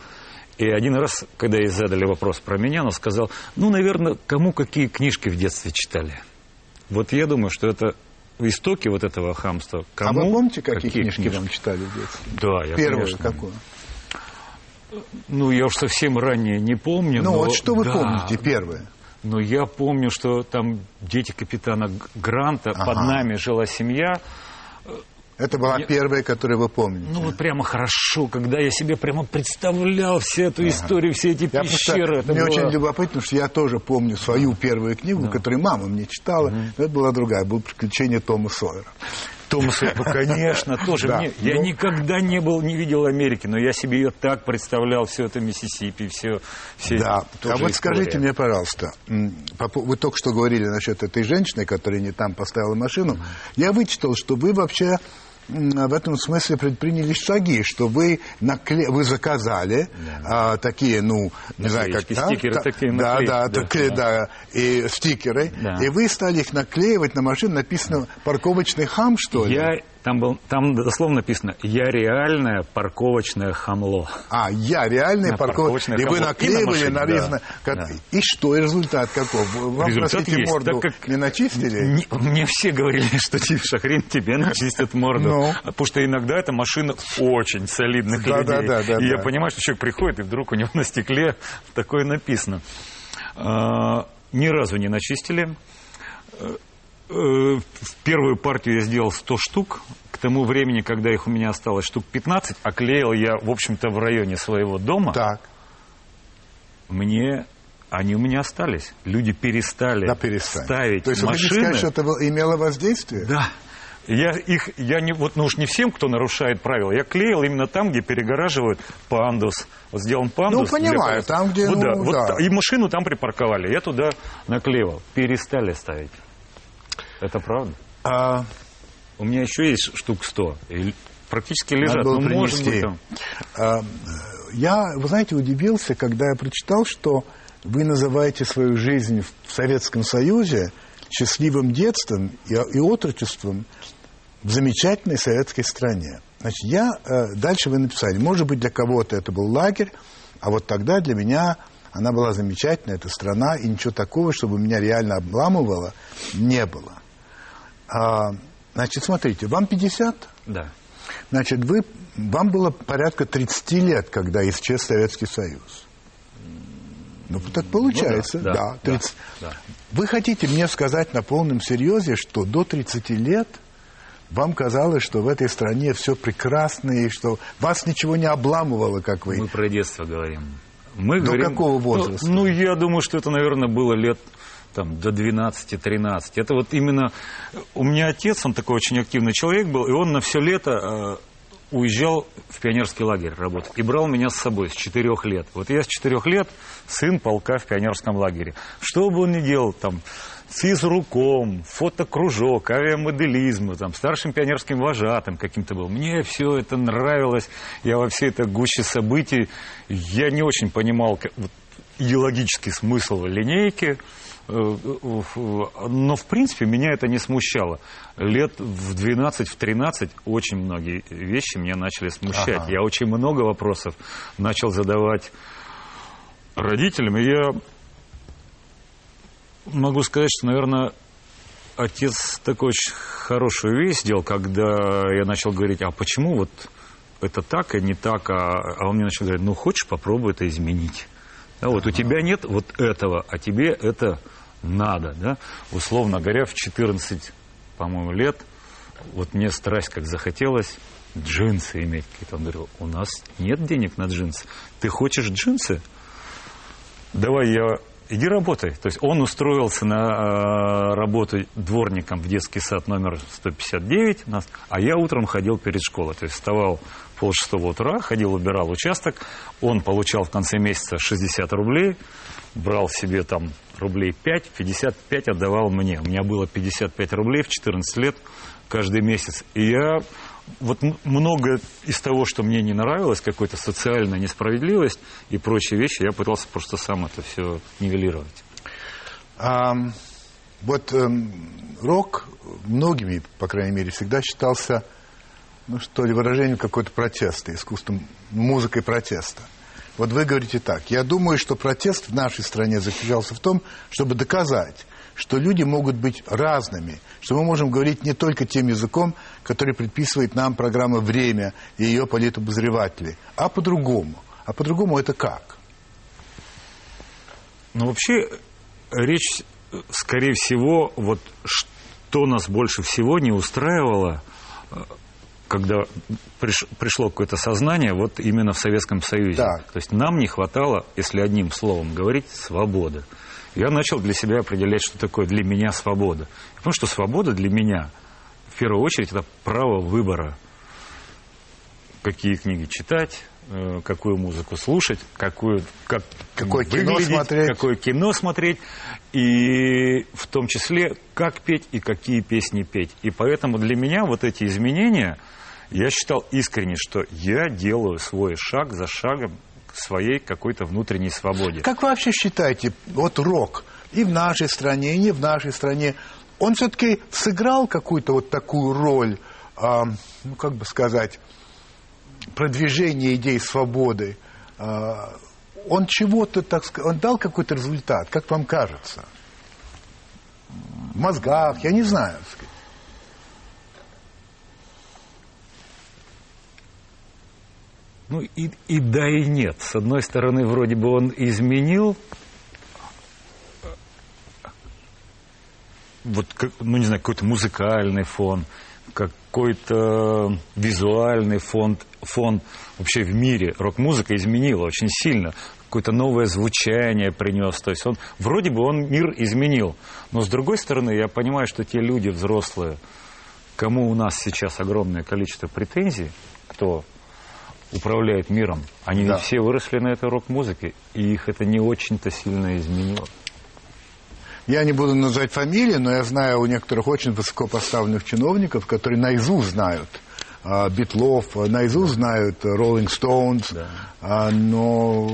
и один раз, когда ей задали вопрос про меня, она сказала, ну, наверное, кому какие книжки в детстве читали. Вот я думаю, что это истоки вот этого хамства. а Кому, вы помните, какие, книжки вам читали в детстве? Да, я, Первую конечно. какую? Ну, я уж совсем ранее не помню. Ну, но- вот что вы да, помните, первое? Но я помню, что там дети капитана Гранта, Ага. под нами жила семья. Это была Я- первая, которую вы помните. Ну, вот прямо хорошо, когда я себе прямо представлял всю эту историю, все эти Я просто- пещеры. это мне было- очень любопытно, что я тоже помню свою первую книгу, которую мама мне читала. Но это была другая, было «Приключения Тома Сойера». Томас, конечно, [LAUGHS] тоже Да. мне. Я Ну. никогда не был, не видел Америки, но я себе ее так представлял, все это Миссисипи, все, все Да. А вот история. скажите мне, пожалуйста, вы только что говорили насчет этой женщины, которая не там поставила машину. Я вычитал, что вы вообще в этом смысле предприняли шаги, что вы, накле... вы заказали а, такие, ну, не знаю, как Наклеечки, стикеры та- такие да, наклеить, да, да, такие, да. да, и стикеры, Да. и вы стали их наклеивать на машину, написано парковочный хам, что ли? Я, там, был, там дословно написано «Я реальное парковочное хамло». А, я На парковочный. парковочное И вы хамло. И на наклеивали, машине, нарезано. да, как- да. И что, и результат каков? Вам, Результат простите, есть, морду так как- не начистили? Не- мне все говорили, что тебе Шахрин тебе начистят морду. Ну. Потому что иногда это машина очень солидных Да, людей. да, да, да, и я да. понимаю, что человек приходит, и вдруг у него на стекле такое написано. А, ни разу не начистили. Э, В первую партию я сделал 100 штук. К тому времени, когда их у меня осталось штук 15, оклеил я, в общем-то, в районе своего дома. Так, Мне они у меня остались. Люди перестали да, перестань. ставить То есть вы машины. сказать, что это имело воздействие? Да. Я их, я не, вот, ну уж не всем, кто нарушает правила, я клеил именно там, где перегораживают пандус. Вот сделан пандус. Ну, понимаю, там, где, вот, ну, да, вот да. и машину там припарковали, я туда наклеивал. Перестали ставить. Это правда? А, У меня еще есть штук 100. И практически лежат. Надо было ну, может быть, там. а, я, вы знаете, удивился, когда я прочитал, что вы называете свою жизнь в Советском Союзе счастливым детством и, и отрочеством в замечательной советской стране. Значит, я, э, дальше вы написали, может быть, для кого-то это был лагерь, а вот тогда для меня она была замечательная, эта страна, и ничего такого, чтобы меня реально обламывало, не было. А, значит, смотрите, вам 50? Да. Значит, вы, вам было порядка 30 лет, когда исчез Советский Союз. Ну, так получается, Ну да, да, да, 30. да. Вы хотите мне сказать на полном серьезе, что до 30 лет вам казалось, что в этой стране все прекрасно, и что вас ничего не обламывало, как вы. Мы про детство говорим. Мы До говорим, какого ну, возраста? Ну, я думаю, что это, наверное, было лет там, до 12-13. Это вот именно... У меня отец, он такой очень активный человек был, и он на все лето э, уезжал в пионерский лагерь работать. И брал меня с собой с 4 лет. Вот я с 4 лет сын полка в пионерском лагере. Что бы он ни делал, там, физруком, фотокружок, авиамоделизм, там, старшим пионерским вожатым каким-то был. Мне все это нравилось. Я во всей этой гуще событий, я не очень понимал вот, идеологический смысл линейки, но, в принципе, меня это не смущало. Лет в 12, в 13 очень многие вещи меня начали смущать. Ага. Я очень много вопросов начал задавать родителям, и я могу сказать, что, наверное, отец такой очень хорошую вещь сделал, когда я начал говорить, а почему вот это так и не так, а, а он мне начал говорить, ну, хочешь, попробуй это изменить. Да, вот у тебя нет вот этого, а тебе это надо, да? Условно говоря, в 14, по-моему, лет, вот мне страсть как захотелось джинсы иметь какие-то. Он говорил, у нас нет денег на джинсы. Ты хочешь джинсы? давай я иди работай. То есть он устроился на э, работу дворником в детский сад номер 159 у нас, а я утром ходил перед школой. То есть вставал пол шестого утра, ходил, убирал участок. Он получал в конце месяца 60 рублей, брал себе там рублей 5, 55 отдавал мне. У меня было 55 рублей в 14 лет каждый месяц. И я вот много из того, что мне не нравилось, какой-то социальная несправедливость и прочие вещи, я пытался просто сам это все нивелировать. А, вот эм, рок многими, по крайней мере, всегда считался, ну что ли, выражением какой-то протеста, искусством, музыкой протеста. Вот вы говорите так. Я думаю, что протест в нашей стране заключался в том, чтобы доказать, что люди могут быть разными, что мы можем говорить не только тем языком, который предписывает нам программа «Время» и ее политобозреватели, а по-другому. А по-другому это как? Но вообще речь, скорее всего, вот что нас больше всего не устраивало, когда приш- пришло какое-то сознание, вот именно в Советском Союзе. Так. То есть нам не хватало, если одним словом говорить, свободы. Я начал для себя определять, что такое для меня свобода. Потому что свобода для меня, в первую очередь, это право выбора. Какие книги читать, э, какую музыку слушать, какую, как Какое кино смотреть. какое кино смотреть, и в том числе, как петь и какие песни петь. И поэтому для меня вот эти изменения, я считал искренне, что я делаю свой шаг за шагом своей какой-то внутренней свободе. Как вы вообще считаете, вот рок и в нашей стране, и не в нашей стране, он все-таки сыграл какую-то вот такую роль, а, ну, как бы сказать, продвижения идей свободы? А, он чего-то, так сказать, он дал какой-то результат, как вам кажется? В мозгах, я не знаю. так сказать. Ну и, и да, и нет. С одной стороны, вроде бы он изменил вот, как- ну не знаю, какой-то музыкальный фон, какой-то визуальный фон, фон вообще в мире. Рок-музыка изменила очень сильно. Какое-то новое звучание принес. То есть он, вроде бы он мир изменил. Но с другой стороны, я понимаю, что те люди взрослые, кому у нас сейчас огромное количество претензий, кто управляет миром, они Да. ведь все выросли на этой рок-музыке, и их это не очень-то сильно изменило. Я не буду называть фамилии, но я знаю у некоторых очень высокопоставленных чиновников, которые наизусть знают а, Битлов, наизусть знают Роллинг Стоунс, а, но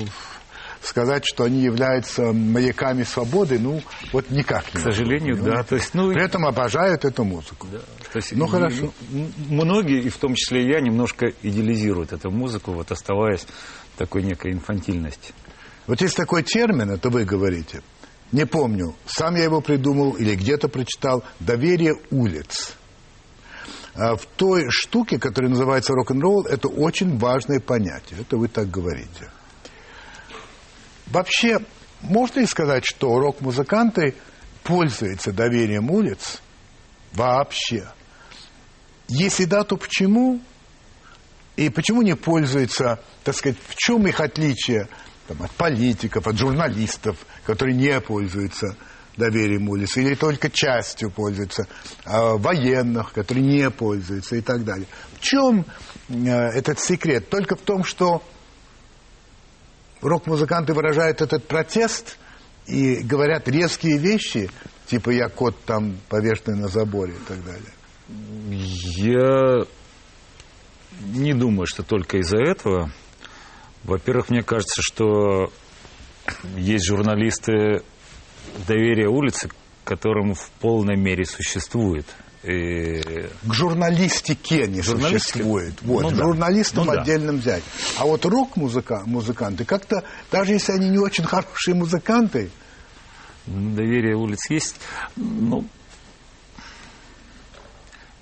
сказать, что они являются маяками свободы, ну, вот никак не К сожалению, да. То есть, ну, При этом обожают эту музыку. То есть, Ну, хорошо. Многие, и в том числе и я, немножко идеализируют эту музыку, вот оставаясь такой некой инфантильности. Вот есть такой термин, это вы говорите, не помню, сам я его придумал или где-то прочитал, доверие улиц. А В той штуке, которая называется рок-н-ролл, это очень важное понятие. Это вы так говорите. Вообще, можно ли сказать, что рок-музыканты пользуются доверием улиц? Вообще. Если да, то почему? И почему не пользуются, так сказать, в чем их отличие там, от политиков, от журналистов, которые не пользуются доверием улиц, или только частью пользуются, а, военных, которые не пользуются и так далее. В чем э, этот секрет? Только в том, что рок-музыканты выражают этот протест и говорят резкие вещи, типа «я кот там повешенный на заборе» и так далее. Я не думаю, что только из-за этого. Во-первых, мне кажется, что есть журналисты доверия улицы, которым в полной мере существует. И К журналистике не Журналистика? существует. Вот, Ну да. журналистам Ну да. отдельно взять. А вот рок-музыканты, как-то, даже если они не очень хорошие музыканты, доверие улиц есть. Ну,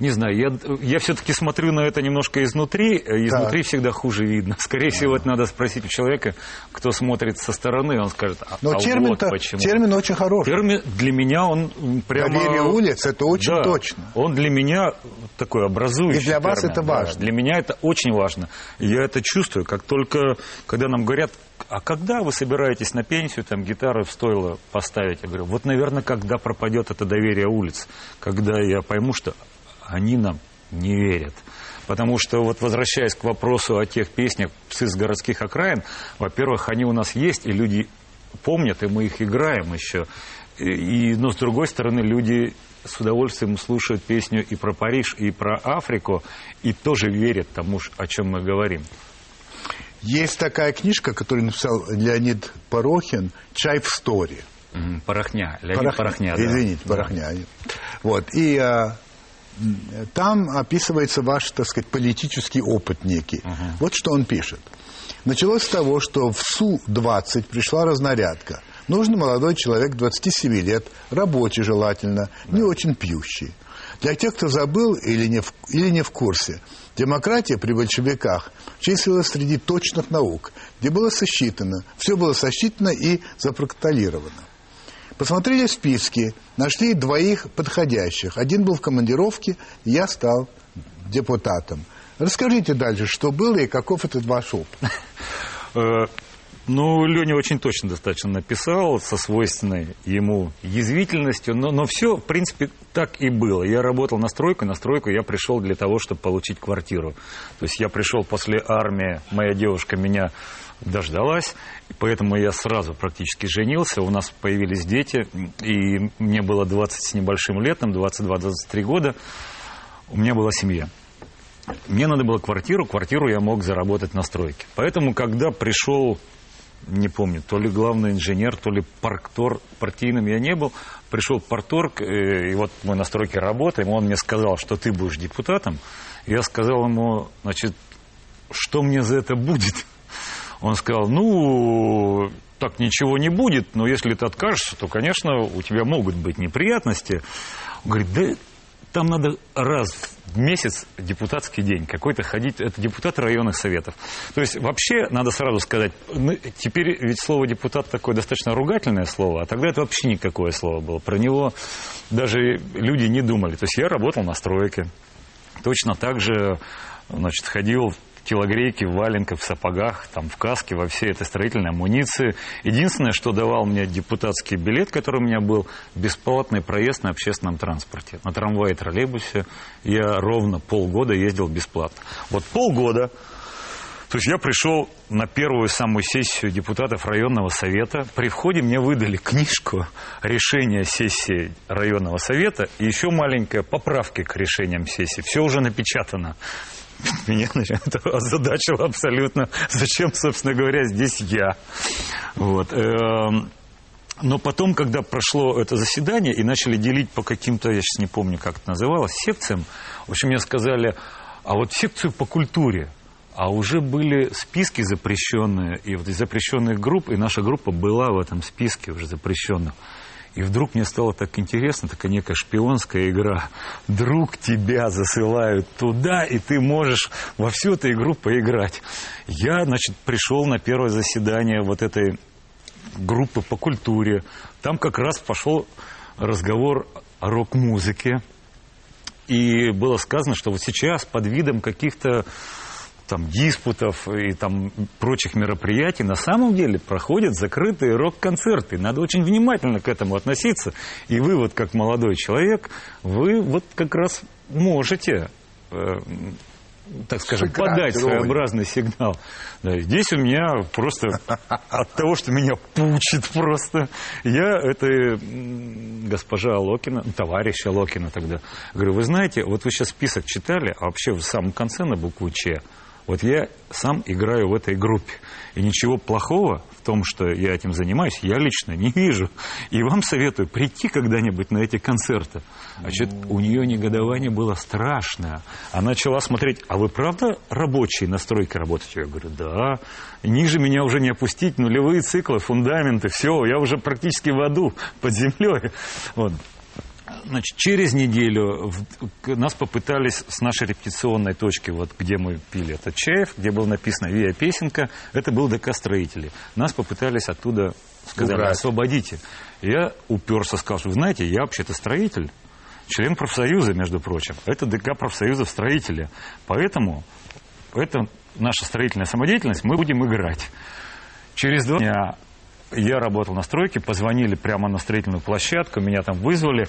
не знаю, я, я все-таки смотрю на это немножко изнутри, э, изнутри всегда хуже видно. Скорее всего, это надо спросить у человека, кто смотрит со стороны, он скажет, а, но а термин-то, вот почему. термин очень хороший. Термин для меня он прямо... Доверие улиц, это очень Да, точно. Он для меня такой образующий. И для вас термин, это да. важно. Для меня это очень важно. Я это чувствую, как только, когда нам говорят, а когда вы собираетесь на пенсию, там, гитары в стойло поставить? Я говорю, вот, наверное, когда пропадет это доверие улиц, когда я пойму, что они нам не верят. Потому что, вот возвращаясь к вопросу о тех песнях «Псы с городских окраин», во-первых, они у нас есть, и люди помнят, и мы их играем еще. И, но, с другой стороны, люди с удовольствием слушают песню и про Париж, и про Африку, и тоже верят тому, о чем мы говорим. Есть такая книжка, которую написал Леонид Порохин «Чай в сторе». Порохня, Леонид Порохня. да. Извините, Да. Порохня. Вот. И а, там описывается ваш, так сказать, политический опыт некий. Вот что он пишет. Началось с того, что в Су-20 пришла разнарядка. Нужен молодой человек 27 лет, рабочий желательно, не очень пьющий. Для тех, кто забыл или не, в, или не в курсе, демократия при большевиках числилась среди точных наук, где было сосчитано, все было сосчитано и запротоколировано. Посмотрели списки, нашли двоих подходящих. Один был в командировке, я стал депутатом. Расскажите дальше, что было и каков этот ваш опыт. [LAUGHS] Э, Ну, Леня очень точно достаточно написал, со свойственной ему язвительностью, но, но все, в принципе, так и было. Я работал на стройку, на стройку я пришел для того, чтобы получить квартиру. То есть я пришел после армии, моя девушка меня дождалась, поэтому я сразу практически женился, у нас появились дети, и мне было 20 с небольшим летом, 22-23 года, у меня была семья. Мне надо было квартиру, квартиру я мог заработать на стройке. Поэтому, когда пришел, не помню, то ли главный инженер, то ли парктор, партийным я не был, пришел парторг, э, и вот мы на стройке работаем, он мне сказал, что ты будешь депутатом. Я сказал ему, значит, что мне за это будет? Он сказал, ну, так ничего не будет, но если ты откажешься, то, конечно, у тебя могут быть неприятности. Он говорит, да там надо раз в месяц депутатский день какой-то ходить, это депутат районных советов. То есть вообще, надо сразу сказать, ну, теперь ведь слово депутат такое достаточно ругательное слово, а тогда это вообще никакое слово было. Про него даже люди не думали. То есть я работал на стройке, точно так же значит, ходил телогрейке, в валенках, в сапогах, там, в каске, во всей этой строительной амуниции. Единственное, что давал мне депутатский билет, который у меня был, бесплатный проезд на общественном транспорте. На трамвае троллейбусе я ровно полгода ездил бесплатно. Вот полгода то есть я пришел на первую самую сессию депутатов районного совета. При входе мне выдали книжку решения сессии районного совета и еще маленькая поправки к решениям сессии. Все уже напечатано. [LAUGHS] Меня это озадачило абсолютно. Зачем, собственно говоря, здесь я? Вот. Эм, но потом, когда прошло это заседание и начали делить по каким-то, я сейчас не помню, как это называлось, секциям, в общем, мне сказали, а вот секцию по культуре – а уже были списки запрещенные, и вот из запрещенных групп, и наша группа была в этом списке уже запрещенных. И вдруг мне стало так интересно, такая некая шпионская игра. Друг тебя засылают туда, и ты можешь во всю эту игру поиграть. Я, значит, пришел на первое заседание вот этой группы по культуре. Там как раз пошел разговор о рок-музыке. И было сказано, что вот сейчас под видом каких-то там, диспутов и там, прочих мероприятий, на самом деле проходят закрытые рок-концерты. Надо очень внимательно к этому относиться. И вы вот как молодой человек, вы вот как раз можете э, так скажем, Сыграть подать роль. своеобразный сигнал. Да, здесь у меня просто [LAUGHS] от того, что меня пучит просто, я, это госпожа Локина, товарища Локина тогда, говорю, вы знаете, вот вы сейчас список читали, а вообще в самом конце на букву Ч вот я сам играю в этой группе. И ничего плохого в том, что я этим занимаюсь, я лично не вижу. И вам советую прийти когда-нибудь на эти концерты. Значит, у нее негодование было страшное. Она начала смотреть, а вы правда рабочие настройки работаете? Я говорю, да. Ниже меня уже не опустить, нулевые циклы, фундаменты, все, я уже практически в аду, под землей. Вот. Значит, через неделю нас попытались с нашей репетиционной точки, вот где мы пили этот чаев, где было написано «Виа песенка», это был ДК «Строители». Нас попытались оттуда, сказать, освободите. Я уперся, сказал, что вы знаете, я вообще-то строитель, член профсоюза, между прочим. Это ДК профсоюза строителя. Поэтому это наша строительная самодеятельность, мы будем играть. Через два дня я работал на стройке, позвонили прямо на строительную площадку, меня там вызвали,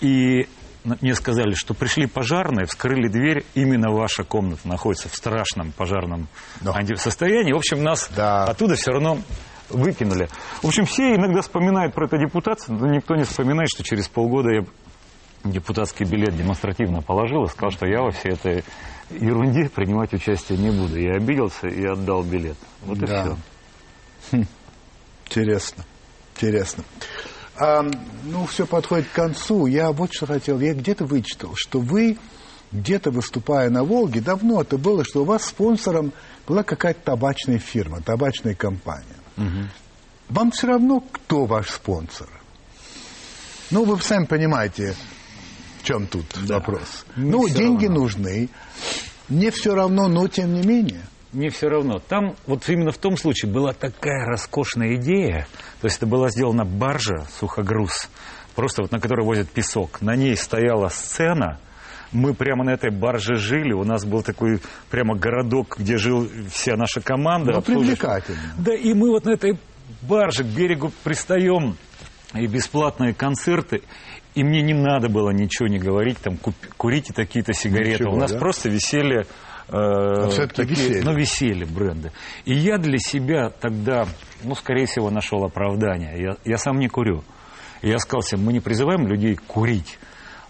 и мне сказали, что пришли пожарные, вскрыли дверь, именно ваша комната находится в страшном пожарном Но. состоянии. В общем, нас да. оттуда все равно выкинули. В общем, все иногда вспоминают про это депутацию, но никто не вспоминает, что через полгода я депутатский билет демонстративно положил и сказал, что я во всей этой ерунде принимать участие не буду. Я обиделся и отдал билет. Вот да. и все. Интересно, интересно. А, ну, все подходит к концу. Я вот что хотел. Я где-то вычитал, что вы, где-то выступая на Волге, давно это было, что у вас спонсором была какая-то табачная фирма, табачная компания. Угу. Вам все равно, кто ваш спонсор? Ну, вы сами понимаете, в чем тут да. вопрос. Не ну, деньги равно. нужны. Мне все равно, но тем не менее мне все равно. Там вот именно в том случае была такая роскошная идея. То есть это была сделана баржа, сухогруз, просто вот на которой возят песок. На ней стояла сцена, мы прямо на этой барже жили. У нас был такой прямо городок, где жил вся наша команда. Ну, привлекательно. Да, и мы вот на этой барже к берегу пристаем, и бесплатные концерты. И мне не надо было ничего не говорить, там, курите такие-то сигареты. Ничего, У нас да? просто висели э, веселье. Ну, веселье бренды. И я для себя тогда, ну, скорее всего, нашел оправдание. Я, я сам не курю. И я сказал себе, мы не призываем людей курить.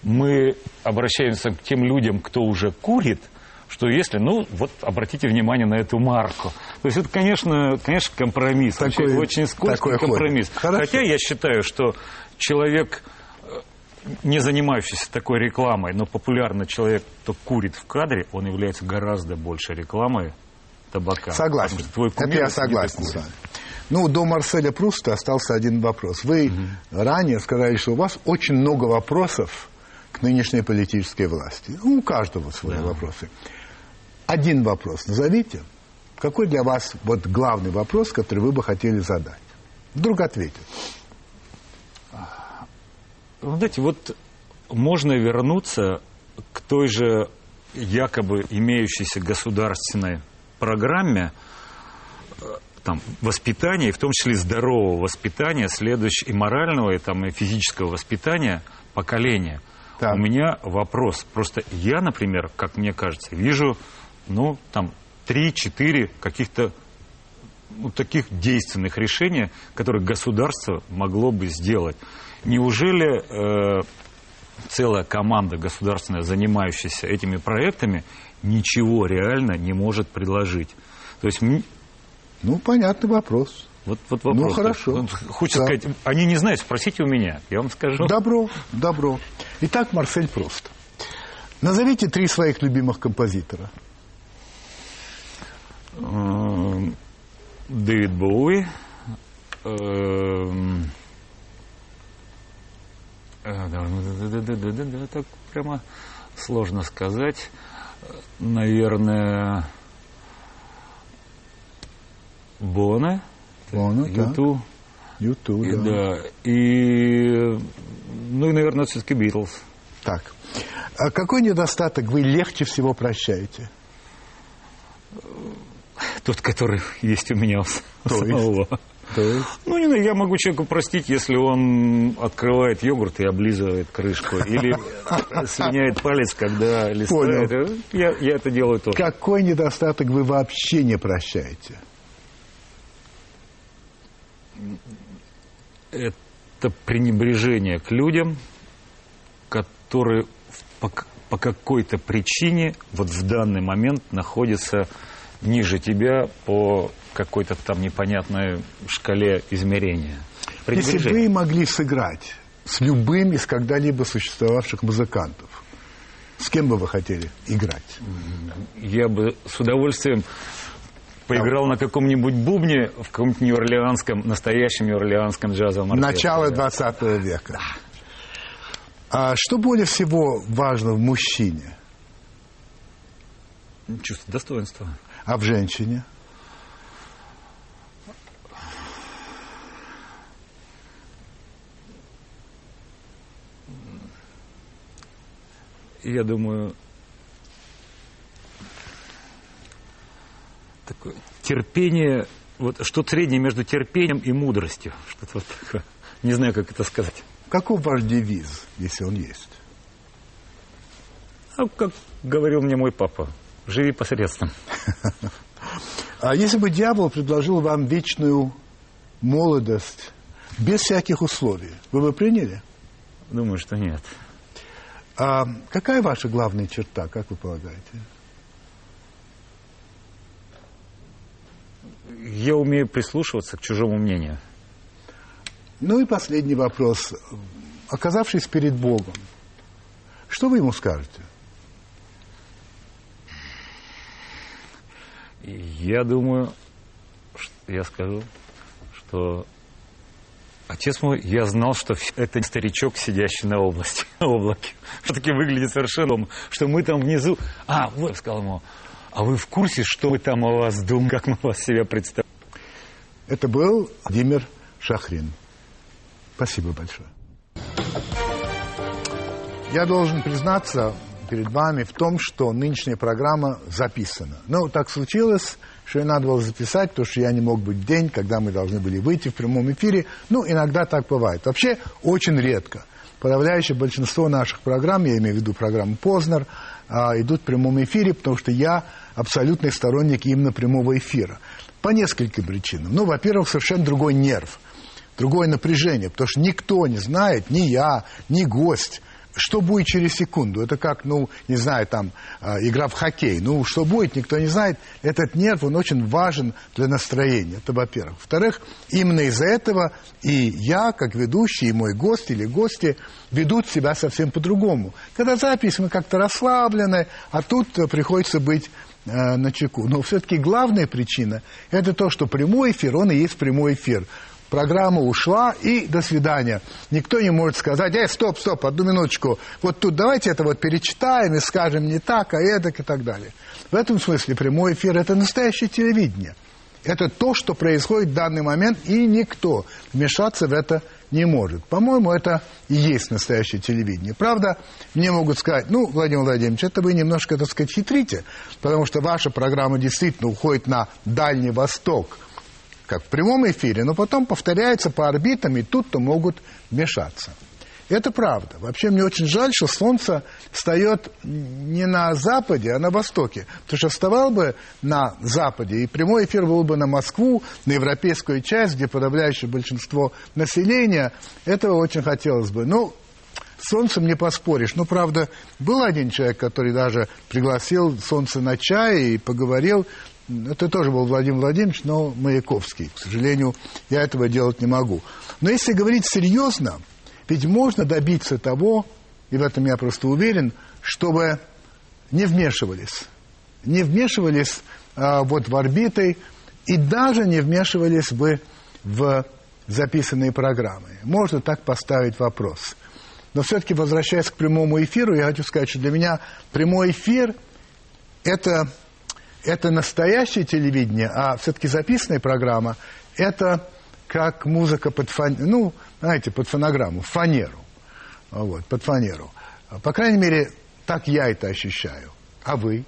Мы обращаемся к тем людям, кто уже курит, что если, ну, вот обратите внимание на эту марку. То есть это, конечно, конечно компромисс. Такой, очень, очень скользкий компромисс. Хотя я считаю, что человек не занимающийся такой рекламой, но популярный человек, кто курит в кадре, он является гораздо больше рекламой табака. Согласен. Твой Это я согласен с вами. Ну, до Марселя Пруста остался один вопрос. Вы угу. ранее сказали, что у вас очень много вопросов к нынешней политической власти. Ну, у каждого свои да. вопросы. Один вопрос назовите. Какой для вас вот главный вопрос, который вы бы хотели задать? Вдруг ответит. Знаете, вот можно вернуться к той же якобы имеющейся государственной программе э, там, воспитания, и в том числе здорового воспитания, следующего и морального, и, там, и физического воспитания поколения. Так. У меня вопрос. Просто я, например, как мне кажется, вижу, ну, там, три-четыре каких-то ну, таких действенных решения, которые государство могло бы сделать. Неужели э, целая команда государственная, занимающаяся этими проектами, ничего реально не может предложить? То есть, Ну, понятный вопрос. вот, вот вопрос. Ну, хорошо. Хочется Да. сказать, они не знают, спросите у меня, я вам скажу. Добро, добро. Итак, Марсель Прост. Назовите три своих любимых композитора. Эм, Дэвид Боуи. эм, э, да, да, да, да, да, да, да, Так прямо сложно сказать. Наверное, Боне. Боно, да. Юту. Юту, да. да. И, ну и, наверное, все-таки Битлз. Так. А какой недостаток вы легче всего прощаете? Тот, который есть у меня у самого. То есть? Ну, не я могу человеку простить, если он открывает йогурт и облизывает крышку. Или [LAUGHS] слиняет палец, когда листает. Я, я это делаю тоже. Какой недостаток вы вообще не прощаете? Это пренебрежение к людям, которые по, по какой-то причине вот в данный момент находятся ниже тебя по какой-то там непонятной шкале измерения. Если Пренебрежение. вы могли сыграть с любым из когда-либо существовавших музыкантов, с кем бы вы хотели играть? Я бы с удовольствием поиграл на каком-нибудь бубне в каком-нибудь нью-орлеанском, настоящем нью-орлеанском джазовом оркестре. Начало 20 века. А что более всего важно в мужчине, Чувство достоинства. а в женщине? Я думаю, такое терпение, вот что-то среднее между терпением и мудростью. Что-то вот такое. Не знаю, как это сказать. Каков ваш девиз, если он есть? А как говорил мне мой папа, живи посредством. А если бы дьявол предложил вам вечную молодость без всяких условий, вы бы приняли? Думаю, что нет. А какая ваша главная черта, как вы полагаете? Я умею прислушиваться к чужому мнению. Ну и последний вопрос. Оказавшись перед Богом, что вы ему скажете? Я думаю, я скажу, что отец мой, я знал, что это старичок, сидящий на области, [LAUGHS] на облаке. Все-таки выглядит совершенно, что мы там внизу. А, вот, сказал ему, а вы в курсе, что мы там о вас думаем, как мы вас себя представляем? Это был Владимир Шахрин. Спасибо большое. Я должен признаться перед вами в том, что нынешняя программа записана. Ну, так случилось, что ее надо было записать, потому что я не мог быть день, когда мы должны были выйти в прямом эфире. Ну, иногда так бывает. Вообще, очень редко. Подавляющее большинство наших программ, я имею в виду программу «Познер», а, идут в прямом эфире, потому что я абсолютный сторонник именно прямого эфира. По нескольким причинам. Ну, во-первых, совершенно другой нерв другое напряжение, потому что никто не знает, ни я, ни гость, что будет через секунду. Это как, ну, не знаю, там, э, игра в хоккей. Ну, что будет, никто не знает. Этот нерв, он очень важен для настроения. Это во-первых. Во-вторых, именно из-за этого и я, как ведущий, и мой гость или гости ведут себя совсем по-другому. Когда запись, мы как-то расслаблены, а тут э, приходится быть э, на чеку. Но все-таки главная причина – это то, что прямой эфир, он и есть прямой эфир. Программа ушла, и до свидания. Никто не может сказать, эй, стоп, стоп, одну минуточку, вот тут давайте это вот перечитаем и скажем не так, а эдак и так далее. В этом смысле прямой эфир – это настоящее телевидение. Это то, что происходит в данный момент, и никто вмешаться в это не может. По-моему, это и есть настоящее телевидение. Правда, мне могут сказать, ну, Владимир Владимирович, это вы немножко, так сказать, хитрите, потому что ваша программа действительно уходит на Дальний Восток, как в прямом эфире, но потом повторяется по орбитам, и тут-то могут вмешаться. Это правда. Вообще мне очень жаль, что Солнце встает не на Западе, а на Востоке. Потому что вставал бы на Западе, и прямой эфир был бы на Москву, на европейскую часть, где подавляющее большинство населения. Этого очень хотелось бы. Ну, Солнцем не поспоришь. Ну, правда, был один человек, который даже пригласил Солнце на чай и поговорил. Это тоже был Владимир Владимирович, но Маяковский. К сожалению, я этого делать не могу. Но если говорить серьезно, ведь можно добиться того, и в этом я просто уверен, чтобы не вмешивались. Не вмешивались а, вот в орбиты и даже не вмешивались бы в записанные программы. Можно так поставить вопрос. Но все-таки, возвращаясь к прямому эфиру, я хочу сказать, что для меня прямой эфир это, это настоящее телевидение, а все-таки записанная программа это как музыка под фон... ну, знаете, под фонограмму, фанеру. Вот, под фанеру. По крайней мере, так я это ощущаю. А вы?